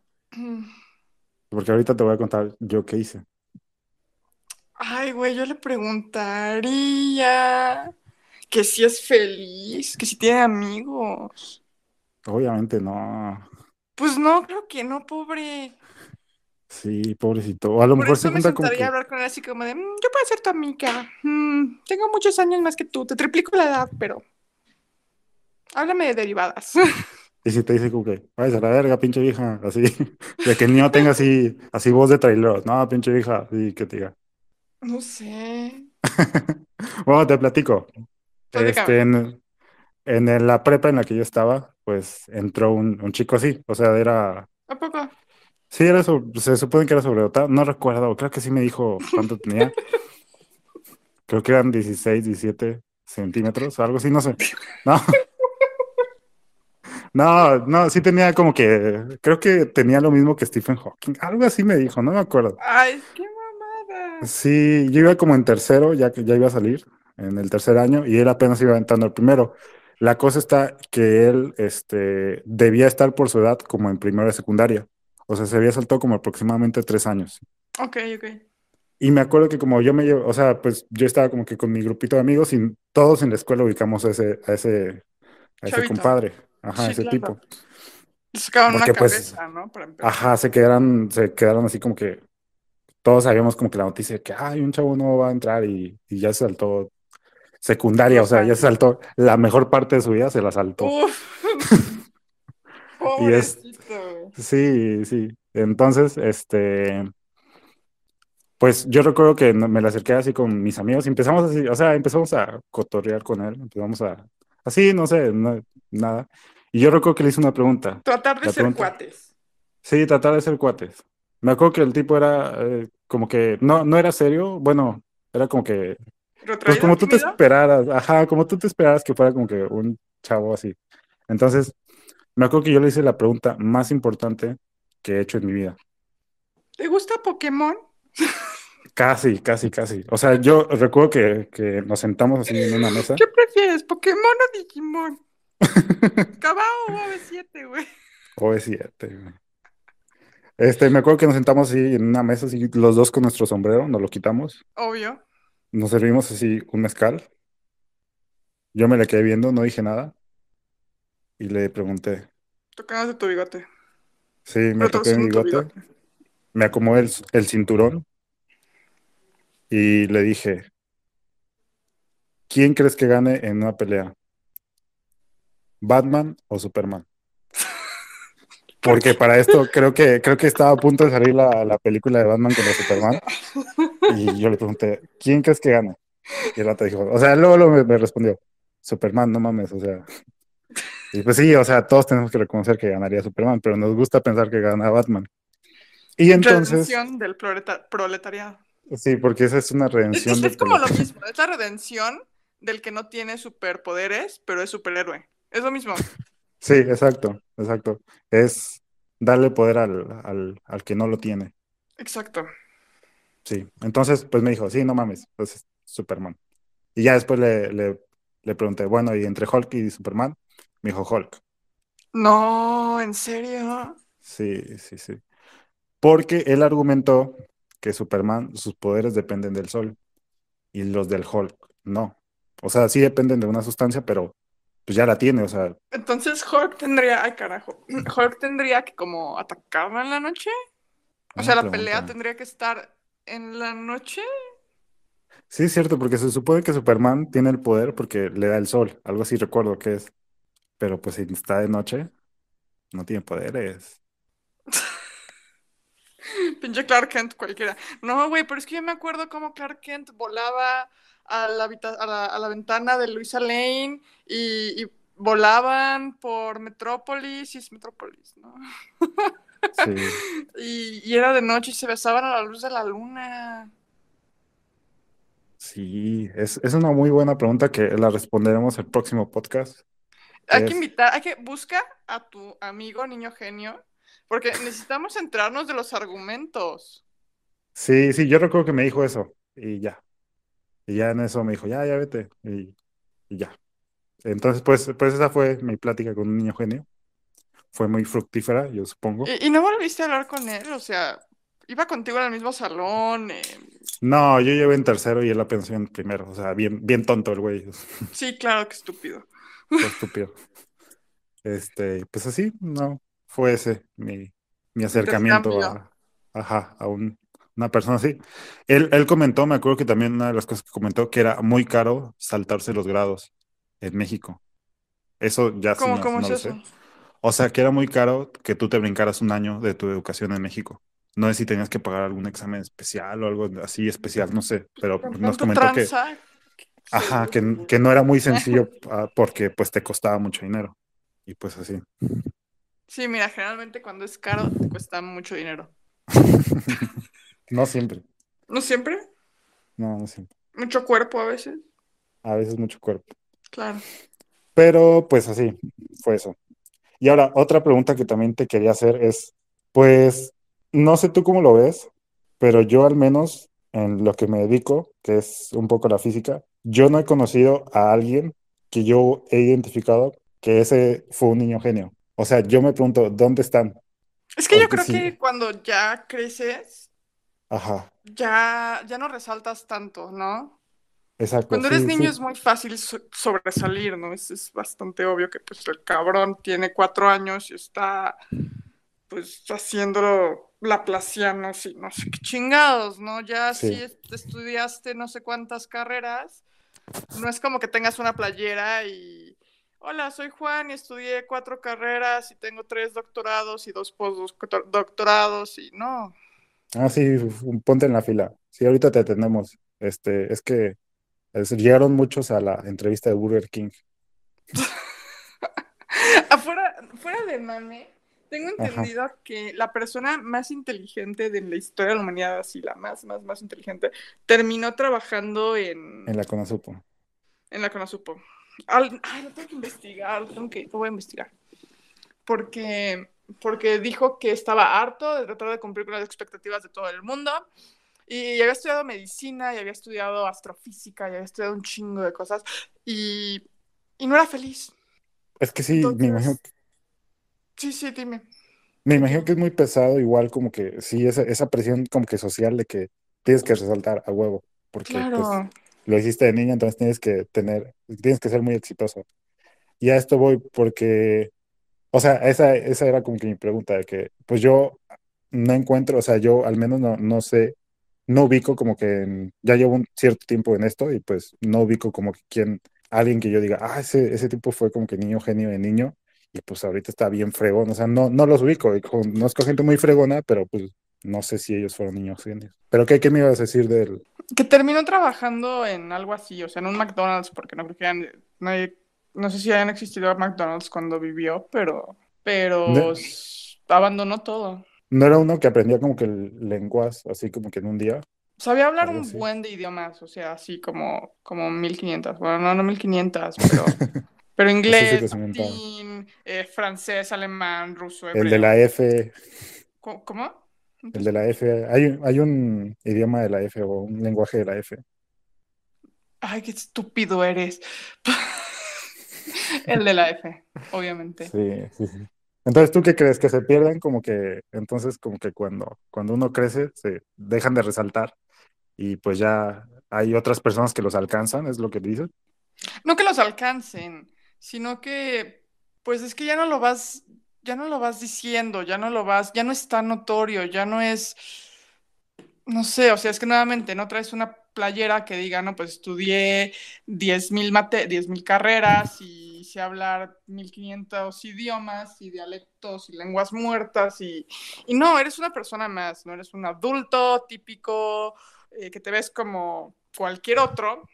Porque ahorita te voy a contar yo qué hice. Ay, güey, yo le preguntaría que si es feliz, que si tiene amigos. Obviamente no. Pues no, creo que no, pobre. Sí, pobrecito. A lo Por mejor se eso me junta como a que. hablar con él así como de, "Mm, yo puedo ser tu amiga. Mm, tengo muchos años más que tú, te triplico la edad, pero háblame de derivadas. Y si te dice como que, vayas a la verga, pinche vieja, así, de que el niño tenga así, así voz de trailer, no, pinche vieja, así que te diga. no sé. Bueno, te platico. Este, en, la prepa en la que yo estaba, pues entró un, un chico así, o sea, era, ¿A poco? sí, era, so- se supone que era sobredotado, no recuerdo, creo que sí me dijo cuánto tenía, creo que eran 16, 17 centímetros, algo así, no sé, no, no, no, sí tenía como que, creo que tenía lo mismo que Stephen Hawking, algo así me dijo, no me acuerdo. Ay, qué mamada. Sí, yo iba como en tercero, ya que ya iba a salir en el tercer año, y él apenas iba entrando el primero. La cosa está que él este, debía estar por su edad como en primero de secundaria. O sea, se había saltado como aproximadamente tres años. Ok, ok. Y me acuerdo que como yo me llevo, o sea, pues yo estaba como que con mi grupito de amigos y todos en la escuela ubicamos a ese, a ese, a ese compadre, ajá, Sí, ese claro. tipo. Sacaban una Porque, pues, cabeza, ¿no? Para. Ajá, se quedaron, se quedaron así como que todos sabíamos como que la noticia de que hay un chavo no va a entrar y, y ya se saltó secundaria, o sea, ya se saltó la mejor parte de su vida, se la saltó. Uf. Y es-. Sí, sí. Entonces, este, pues yo recuerdo que me la acerqué así con mis amigos y empezamos así, o sea, empezamos a cotorrear con él, empezamos a, así, no sé, no- nada. Y yo recuerdo que le hice una pregunta. Tratar de La ser pregunta- cuates. Sí, tratar de ser cuates. Me acuerdo que el tipo era eh, como que, no, no era serio, bueno, era como que, pues ¿Retraído, como tú te esperaras, ajá, como tú te esperaras que fuera como que un chavo así. Entonces, me acuerdo que yo le hice la pregunta más importante que he hecho en mi vida. ¿Te gusta Pokémon? Casi, casi, casi. O sea, yo recuerdo que, que nos sentamos así en una mesa. ¿Qué prefieres, Pokémon o Digimon? ¿Cabao o AB7, güey? O es siete, güey. Este, me acuerdo que nos sentamos así en una mesa, así, los dos con nuestro sombrero, nos lo quitamos, Obvio. nos servimos así un mezcal. Yo me le quedé viendo, no dije nada. Y le pregunté, Tocándote tu bigote. sí, me toqué mi bigote, me acomodé el, el cinturón y le dije, ¿quién crees que gane en una pelea? ¿Batman o Superman? Porque para esto creo que, creo que estaba a punto de salir la, la película de Batman contra Superman. Y yo le pregunté, ¿quién crees que gane? Y el rato dijo, o sea, luego, luego me, me respondió, Superman, no mames, o sea. Y pues sí, o sea, todos tenemos que reconocer que ganaría Superman, pero nos gusta pensar que gana Batman. Y entonces, Redención del proleta- proletariado. sí, porque esa es una redención es- es como lo mismo, es la redención del que no tiene superpoderes, pero es superhéroe. Es lo mismo. Sí, exacto, exacto. Es darle poder al, al, al que no lo tiene. Exacto. Sí, entonces pues me dijo, sí, no mames, pues es Superman. Y ya después le, le, le pregunté, bueno, ¿y entre Hulk y Superman? Me dijo Hulk. No, ¿en serio? Sí, sí, sí. Porque él argumentó que Superman, sus poderes dependen del sol y los del Hulk no. O sea, sí dependen de una sustancia, pero pues ya la tiene, o sea, Entonces Hulk tendría, ay carajo, Hulk tendría que como atacarla en la noche. O sea, la pelea tendría que estar en la noche. Sí, es cierto, porque se supone que Superman tiene el poder porque le da el sol, algo así recuerdo que es. Pero pues si está de noche, no tiene poderes. Pinche Clark Kent cualquiera. No, güey, pero es que yo me acuerdo cómo Clark Kent volaba a la, a la, a la ventana de Luisa Lane y, y volaban por Metrópolis, y es Metrópolis, ¿no? Sí. Y, y era de noche y se besaban a la luz de la luna. Sí, es, es una muy buena pregunta que la responderemos el próximo podcast. Hay Es- que invitar, hay que busca a tu amigo niño genio, porque necesitamos centrarnos de los argumentos. Sí, sí, yo recuerdo que me dijo eso y ya. Y ya en eso me dijo, ya, ya vete. Y, y ya. Entonces, pues, pues esa fue mi plática con un niño genio. Fue muy fructífera, yo supongo. ¿Y, y no volviste a hablar con él? O sea, iba contigo el mismo salón. eh, No, yo llevé en tercero y él apenas iba en primero. O sea, bien, bien tonto el güey. Sí, claro, qué estúpido. Fue estúpido. Este, pues así, no, fue ese mi, mi acercamiento a, ajá, a un- una persona así. Él, él comentó, me acuerdo que también una de las cosas que comentó, que era muy caro saltarse los grados en México. Eso ya sí ¿Cómo, no, cómo no es lo eso? sé. O sea, que era muy caro que tú te brincaras un año de tu educación en México. No sé si tenías que pagar algún examen especial o algo así especial, no sé, pero nos comentó que, tranza. ajá, que, que no era muy sencillo ah, porque pues te costaba mucho dinero. Y pues así. Sí, mira, generalmente cuando es caro te cuesta mucho dinero. No siempre, ¿No siempre? no, no siempre. Mucho cuerpo a veces. A veces mucho cuerpo. Claro. Pero pues así, fue eso. Y ahora, otra pregunta que también te quería hacer es, pues, no sé tú cómo lo ves, pero yo al menos en lo que me dedico, que es un poco la física, yo no he conocido a alguien que yo he identificado que ese fue un niño genio. O sea, yo me pregunto, ¿dónde están? Es que yo creo sí, que cuando ya creces, ajá, ya, ya no resaltas tanto, ¿no? exacto, Cuando eres sí, niño sí, es muy fácil so- sobresalir, ¿no? Es, es bastante obvio que pues el cabrón tiene cuatro años y está pues haciéndolo laplacianos y no sé qué chingados, ¿no? Ya si sí, est- estudiaste no sé cuántas carreras, no es como que tengas una playera y hola, soy Juan y estudié cuatro carreras y tengo tres doctorados y dos postdoctorados y no. Ah, sí, ponte en la fila. Sí, ahorita te atendemos. Este, es que es- llegaron muchos a la entrevista de Burger King. Afuera, fuera de mame, tengo Ajá, entendido que la persona más inteligente de la historia de la humanidad, así la más, más, más inteligente, terminó trabajando en, en la Conasupo. en la Conasupo. Al, ay, lo tengo que investigar, lo tengo que, lo voy a investigar. Porque, porque dijo que estaba harto de tratar de cumplir con las expectativas de todo el mundo. Y había estudiado medicina, y había estudiado astrofísica, y había estudiado un chingo de cosas. Y, y no era feliz. Es que sí, me imagino, Entonces, sí, sí, dime. me ¿De imagino que es muy pesado, igual como que sí, esa, esa presión como que social de que tienes que resaltar a huevo, porque pues Claro. lo hiciste de niña, entonces tienes que tener, tienes que ser muy exitoso. Y a esto voy porque, o sea, esa, esa era como que mi pregunta, de que pues yo no encuentro, o sea, yo al menos no, no sé, no ubico como que en- ya llevo un cierto tiempo en esto y pues no ubico como que quién, alguien que yo diga, ah, ese, ese tipo fue como que niño genio de niño y pues ahorita está bien fregón, o sea, no, no los ubico, y conozco gente muy fregona, pero pues no sé si ellos fueron niños genios. Pero ¿qué, qué me ibas a decir del... Que terminó trabajando en algo así, o sea, en un McDonald's, porque no creo que hayan, no, sé si hayan existido McDonald's cuando vivió, pero, pero No, abandonó todo. no era uno que aprendía como que lenguas, así como que en un día, Sabía hablar un así. buen de idiomas, o sea, así como, como 1500, bueno, no, no 1500, pero, pero inglés, latín, eh, francés, alemán, ruso, El de la hebreo. F, ¿Cómo? ¿Cómo? ¿No te el de la F, hay, hay un idioma de la F o un lenguaje de la F. Ay, qué estúpido eres. El de la F, obviamente. Sí, sí, sí. Entonces, ¿tú qué crees? Que se pierden como que, entonces como que cuando, cuando uno crece, se dejan de resaltar y pues ya hay otras personas que los alcanzan, es lo que dices. No que los alcancen, sino que, pues es que ya no lo vas, ya no lo vas diciendo, ya no lo vas, ya no es tan notorio, ya no es, no sé, o sea, es que nuevamente no traes una playera que diga, no, pues estudié 10.000 mate 10.000 carreras y sé hablar 1.500 idiomas y dialectos y lenguas muertas y, y no, eres una persona más, no eres un adulto típico eh, que te ves como cualquier otro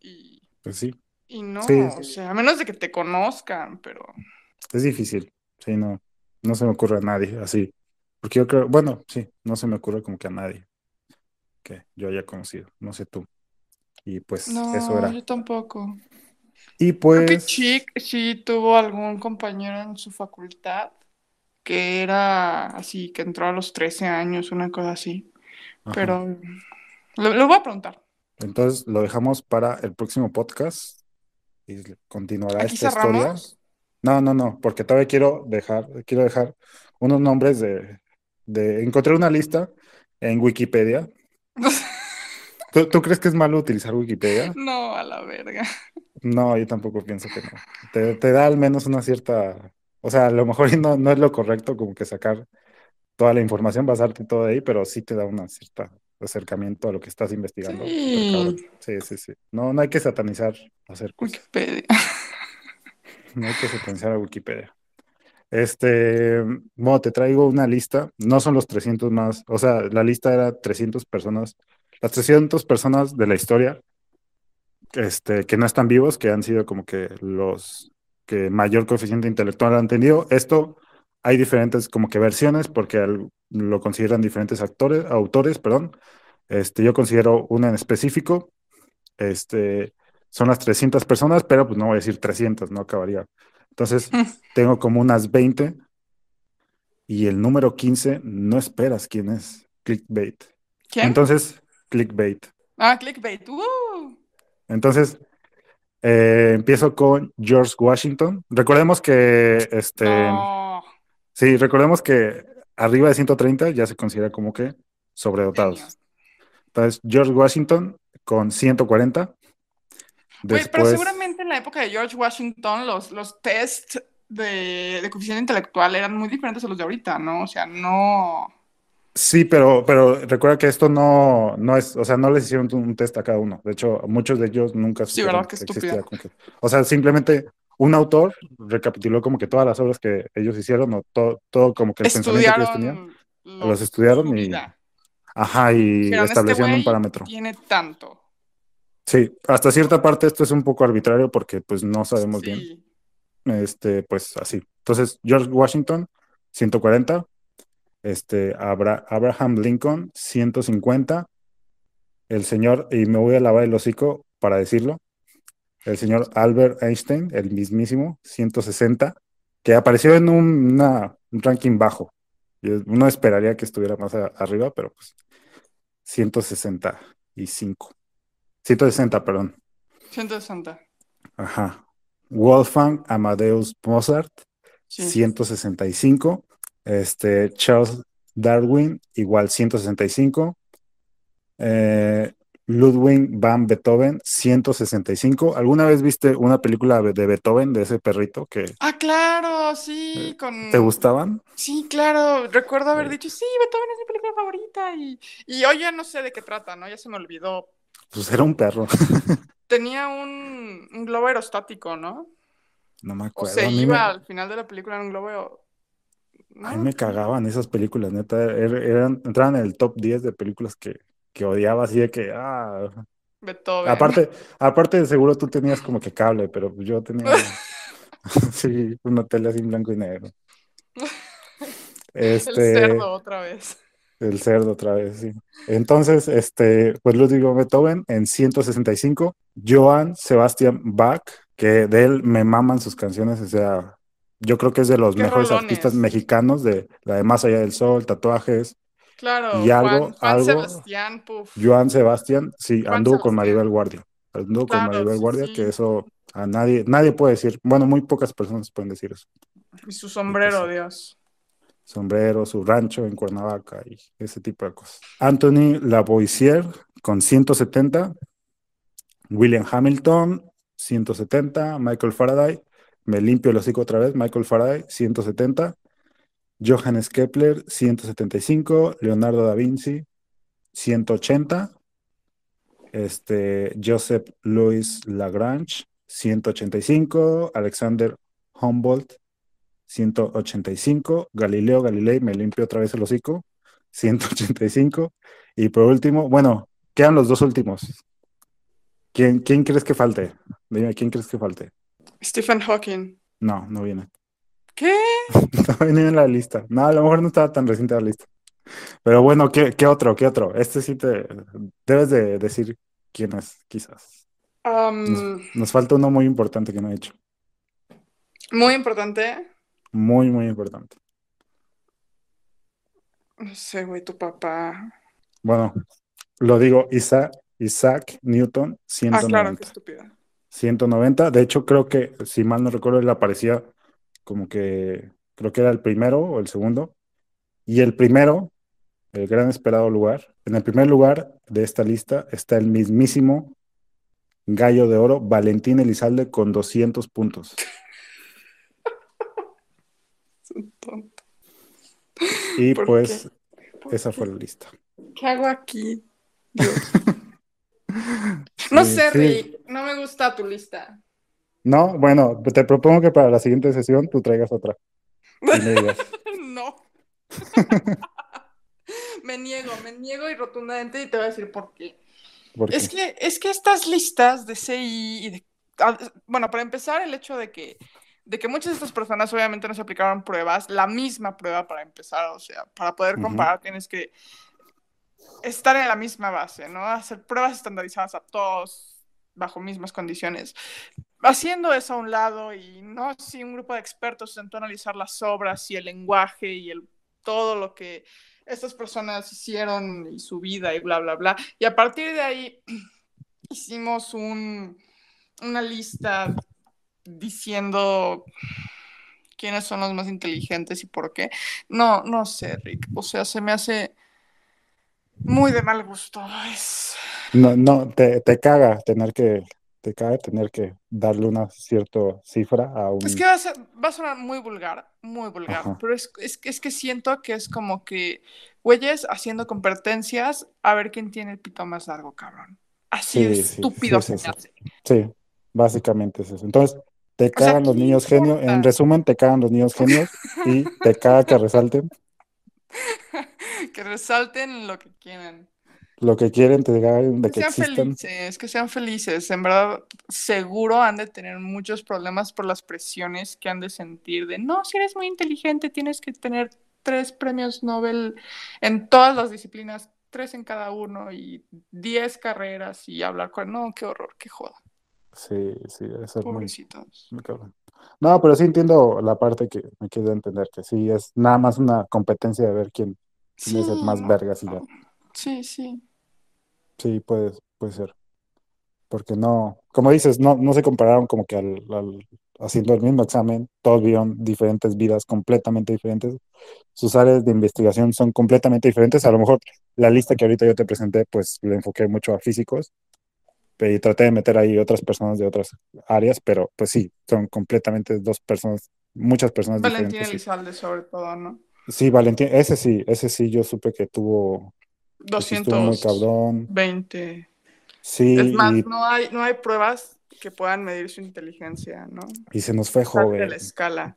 y, Pues sí, y no, sí, o sea, a menos de que te conozcan, pero es difícil. Sí, no, no se me ocurre a nadie así. Porque yo creo, bueno, sí, no se me ocurre como que a nadie que yo haya conocido, no sé tú. Y pues eso no, era. yo tampoco. Y Creo que pues, Chick sí tuvo algún compañero en su facultad que era así, que entró a los 13 años, una cosa así. ajá. Pero lo, lo voy a preguntar. Entonces lo dejamos para el próximo podcast y continuará ¿Aquí esta historia. No, no, no, porque todavía quiero dejar, quiero dejar unos nombres de, de, encontré una lista en Wikipedia. ¿Tú, tú crees que es malo utilizar Wikipedia? No, a la verga. No, yo tampoco pienso que no. Te, te da al menos una cierta, o sea, a lo mejor no, no es lo correcto como que sacar toda la información, basarte todo ahí, pero sí te da una cierta acercamiento a lo que estás investigando. Sí. Sí, sí, sí. No, no hay que satanizar hacer cosas. Wikipedia. No hay que satanizar a Wikipedia. Este, bueno, te traigo una lista. No son los 300 más, o sea, la lista era 300 personas, las 300 personas de la historia este, que no están vivos, que han sido como que los que mayor coeficiente intelectual han tenido. Esto hay diferentes como que versiones porque lo consideran diferentes actores, autores, perdón. Este, yo considero una en específico. Este, son las 300 personas, pero pues no voy a decir 300, no acabaría. Entonces, tengo como unas 20 y el número 15 no esperas quién es. Clickbait. ¿Quién? Entonces, clickbait. ah, clickbait. ¡Uh! Entonces, eh, empiezo con George Washington. Recordemos que, este, No. sí, recordemos que arriba de 130 ya se considera como que sobredotados. Entonces, George Washington con 140. Güey, pero seguramente en la época de George Washington los, los test de, de coeficiente intelectual eran muy diferentes a los de ahorita, ¿no? O sea, no. sí, pero, pero recuerda que esto no, no es, o sea, no les hicieron un test a cada uno. De hecho, muchos de ellos nunca Sí, ¿verdad? Qué que estúpido. O sea, simplemente un autor recapituló como que todas las obras que ellos hicieron, o todo, todo como que el pensamiento que ellos tenían. Los estudiaron y-. Ajá, y este establecieron un parámetro. tiene tanto. Sí, hasta cierta parte esto es un poco arbitrario porque pues no sabemos bien. Este, pues así. Entonces, George Washington, 140. Este, Abra- Abraham Lincoln, 150. El señor, y me voy a lavar el hocico para decirlo, el señor Albert Einstein, el mismísimo, 160, que apareció en un, una- un ranking bajo. Y Uno esperaría que estuviera más a- arriba, pero pues 165. 160, perdón. 160. Ajá. Wolfgang Amadeus Mozart, Sí. 165. Este, Charles Darwin, igual 165. Eh, Ludwig van Beethoven, 165. ¿Alguna vez viste una película de Beethoven, de ese perrito que Ah, claro, sí, con... te gustaban? Sí, claro, recuerdo haber Eh. dicho, sí, Beethoven es mi película favorita y, y hoy ya no sé de qué trata, ¿no? Ya se me olvidó. Pues era un perro. Tenía un, un globo aerostático, ¿no? No me O acuerdo. se a mí iba me, al final de la película en un globo... ¿no? a mí me cagaban esas películas, neta. er- Eran, entraban en el top 10 de películas que, que odiaba, así de que, ah, Beethoven. Aparte, aparte seguro tú tenías como que cable, pero yo tenía sí, una tele así en blanco y negro. El Este, cerdo otra vez. El cerdo otra vez, sí. Entonces, este, pues Ludwig Beethoven en 165, Johann Sebastian Bach, que de él me maman sus canciones, o sea, yo creo que es de los mejores rolones. artistas mexicanos de la de Más allá del sol, tatuajes. Claro, Y algo- Juan, Juan algo- Sebastián, puf. Joan Sebastián, sí, Juan anduvo con. Maribel Guardia. Anduvo con Maribel Guardia, sí. que eso a nadie, nadie puede decir. Bueno, muy pocas personas pueden decir eso. Y su sombrero. Dios. Sombrero, su rancho en Cuernavaca y ese tipo de cosas. Anthony Lavoisier con 170. William Hamilton, 170. Michael Faraday, me limpio el hocico otra vez. Michael Faraday, 170. Johannes Kepler, 175. Leonardo da Vinci, 180. Este, Joseph Louis Lagrange, 185. Alexander Humboldt, 185. Galileo Galilei, me limpio otra vez el hocico, 185. Y por último, bueno, quedan los dos últimos. ¿Quién, quién crees que falte? Dime, ¿quién crees que falte? Stephen Hawking. No, no viene. ¿Qué? No viene en la lista. No, a lo mejor no estaba tan reciente la lista. Pero bueno, ¿qué, qué otro? ¿Qué otro? Este sí te debes de decir quién es, quizás. Um, Nos, nos falta uno muy importante que no he hecho. muy importante. Muy, muy importante. No sé, güey, tu papá. Bueno, lo digo, Isaac, Isaac Newton, Ah, 190. claro, qué estúpida. 190. De hecho, creo que, si mal no recuerdo, él aparecía como que, creo que era el primero o el segundo. Y el primero, el gran esperado lugar, en el primer lugar de esta lista está el mismísimo gallo de oro, Valentín Elizalde, con 200 puntos. Un tonto. Y ¿Por pues ¿Por esa fue la lista. ¿Qué hago aquí? No Sí, sé, sí. Rick, no me gusta tu lista. No, bueno, te propongo que para la siguiente sesión tú traigas otra. No. me niego, me niego y rotundamente y te voy a decir por qué. ¿por qué? Es que, es que estas listas de CI y de... Bueno, para empezar, el hecho de que, de que muchas de estas personas obviamente no se aplicaron pruebas, la misma prueba para empezar, o sea, para poder comparar tienes que estar en la misma base, ¿no? Hacer pruebas estandarizadas a todos bajo mismas condiciones. Haciendo eso a un lado y no si un grupo de expertos a analizar las obras y el lenguaje y el, todo lo que estas personas hicieron y su vida y bla, bla, bla. Y a partir de ahí hicimos un, una lista diciendo quiénes son los más inteligentes y por qué. No, no sé, Rick. O sea, se me hace muy de mal gusto. Es... No, no, te, te caga tener que, te caga tener que darle una cierta cifra a un... Es que va a, ser- va a sonar muy vulgar, muy vulgar, Ajá. pero es, es, que- es que siento que es como que güeyes haciendo competencias a ver quién tiene el pito más largo, cabrón. Así de Sí, sí, estúpido sí. hace. Sí, básicamente es eso. Entonces, te sea, cagan los ¿qué niños genio. importa? En resumen, te cagan los niños genios y te caga que resalten que resalten lo que quieran. lo que quieren, te cagan de Que que sean existan. felices, que sean felices. En verdad, seguro han de tener muchos problemas por las presiones que han de sentir de, no, si eres muy inteligente, tienes que tener tres premios Nobel en todas las disciplinas, tres en cada uno y diez carreras y hablar con... No, qué horror, qué joda. Sí, sí, eso es muy, Pobrecitos. muy cabrón. No, pero sí entiendo la parte que me quiero entender, que sí es nada más una competencia de ver quién, quién es el más no, vergas y ya. Sí, sí. Sí, puede, puede ser. Porque no, como dices, no, no se compararon como que al, al- haciendo el mismo examen, todos vieron diferentes vidas completamente diferentes. Sus áreas de investigación son completamente diferentes. A lo mejor la lista que ahorita yo te presenté, pues le enfoqué mucho a físicos y traté de meter ahí otras personas de otras áreas, pero pues sí, son completamente dos personas, muchas personas Valentín diferentes. sí. Elizalde sobre todo, ¿no? Sí, Valentín, ese sí, ese sí, yo supe que tuvo, que sí estuvo muy 220. cabrón. Sí, Es más, y, no hay, no hay pruebas que puedan medir su inteligencia, ¿no? y se nos fue Parte de joven. la escala.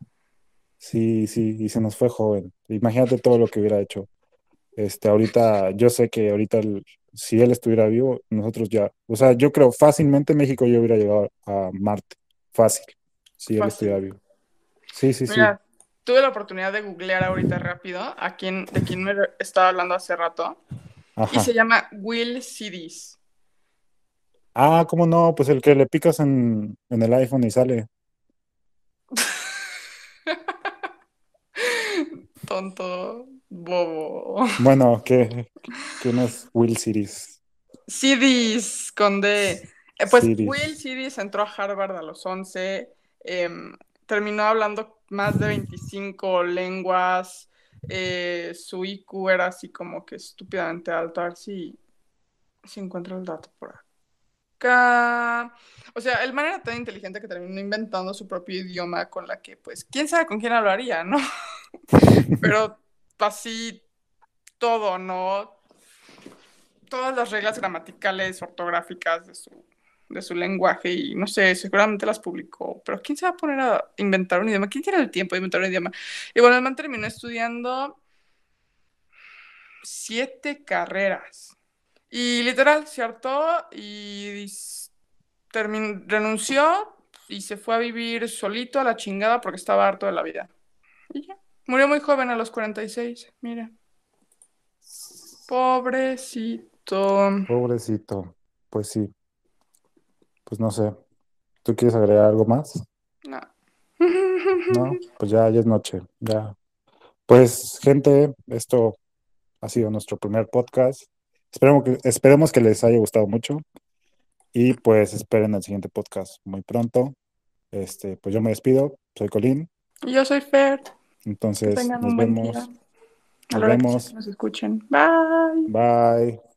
Sí, sí, y se nos fue joven. Imagínate todo lo que hubiera hecho. Este, ahorita, yo sé que ahorita, el- si él estuviera vivo, nosotros ya, o sea, yo creo fácilmente México ya hubiera llegado a Marte. Fácil, si él estuviera vivo. Sí, sí, sí. Mira, tuve la oportunidad de googlear ahorita rápido a quien, de quien me estaba hablando hace rato. Y se llama Will Sidis. Ah, ¿cómo no? Pues el que le picas en, en el iPhone y sale. Tonto, bobo. Bueno, ¿qué, ¿quién es Will Series? Sidis con D. Eh, pues. Will Sidis entró a Harvard a los 11, em, terminó hablando más de 25 lenguas, eh, su IQ era así como que estúpidamente alto, a ver si, si encuentro el dato por acá. O sea, el man era tan inteligente que terminó inventando su propio idioma con la que, pues, quién sabe con quién hablaría, ¿no? Pero así todo, ¿no? Todas las reglas gramaticales, ortográficas de su, de su lenguaje y no sé, seguramente las publicó, pero ¿quién se va a poner a inventar un idioma? ¿Quién tiene el tiempo de inventar un idioma? Y bueno, el man terminó estudiando siete carreras y literal se hartó y renunció y se fue a vivir solito a la chingada porque estaba harto de la vida. Y ya. Murió muy joven a los 46, mira. Pobrecito. Pobrecito. Pues sí. Pues no sé. ¿Tú quieres agregar algo más? No. No, pues ya, ya es noche. Ya. Pues, gente, esto ha sido nuestro primer podcast. Esperemos que, esperemos que les haya gustado mucho. Y pues esperen el siguiente podcast muy pronto. Este, pues yo me despido. Soy Colín. Yo soy Fer. Entonces, nos vemos. Nos vemos. nos escuchen. Bye. Bye.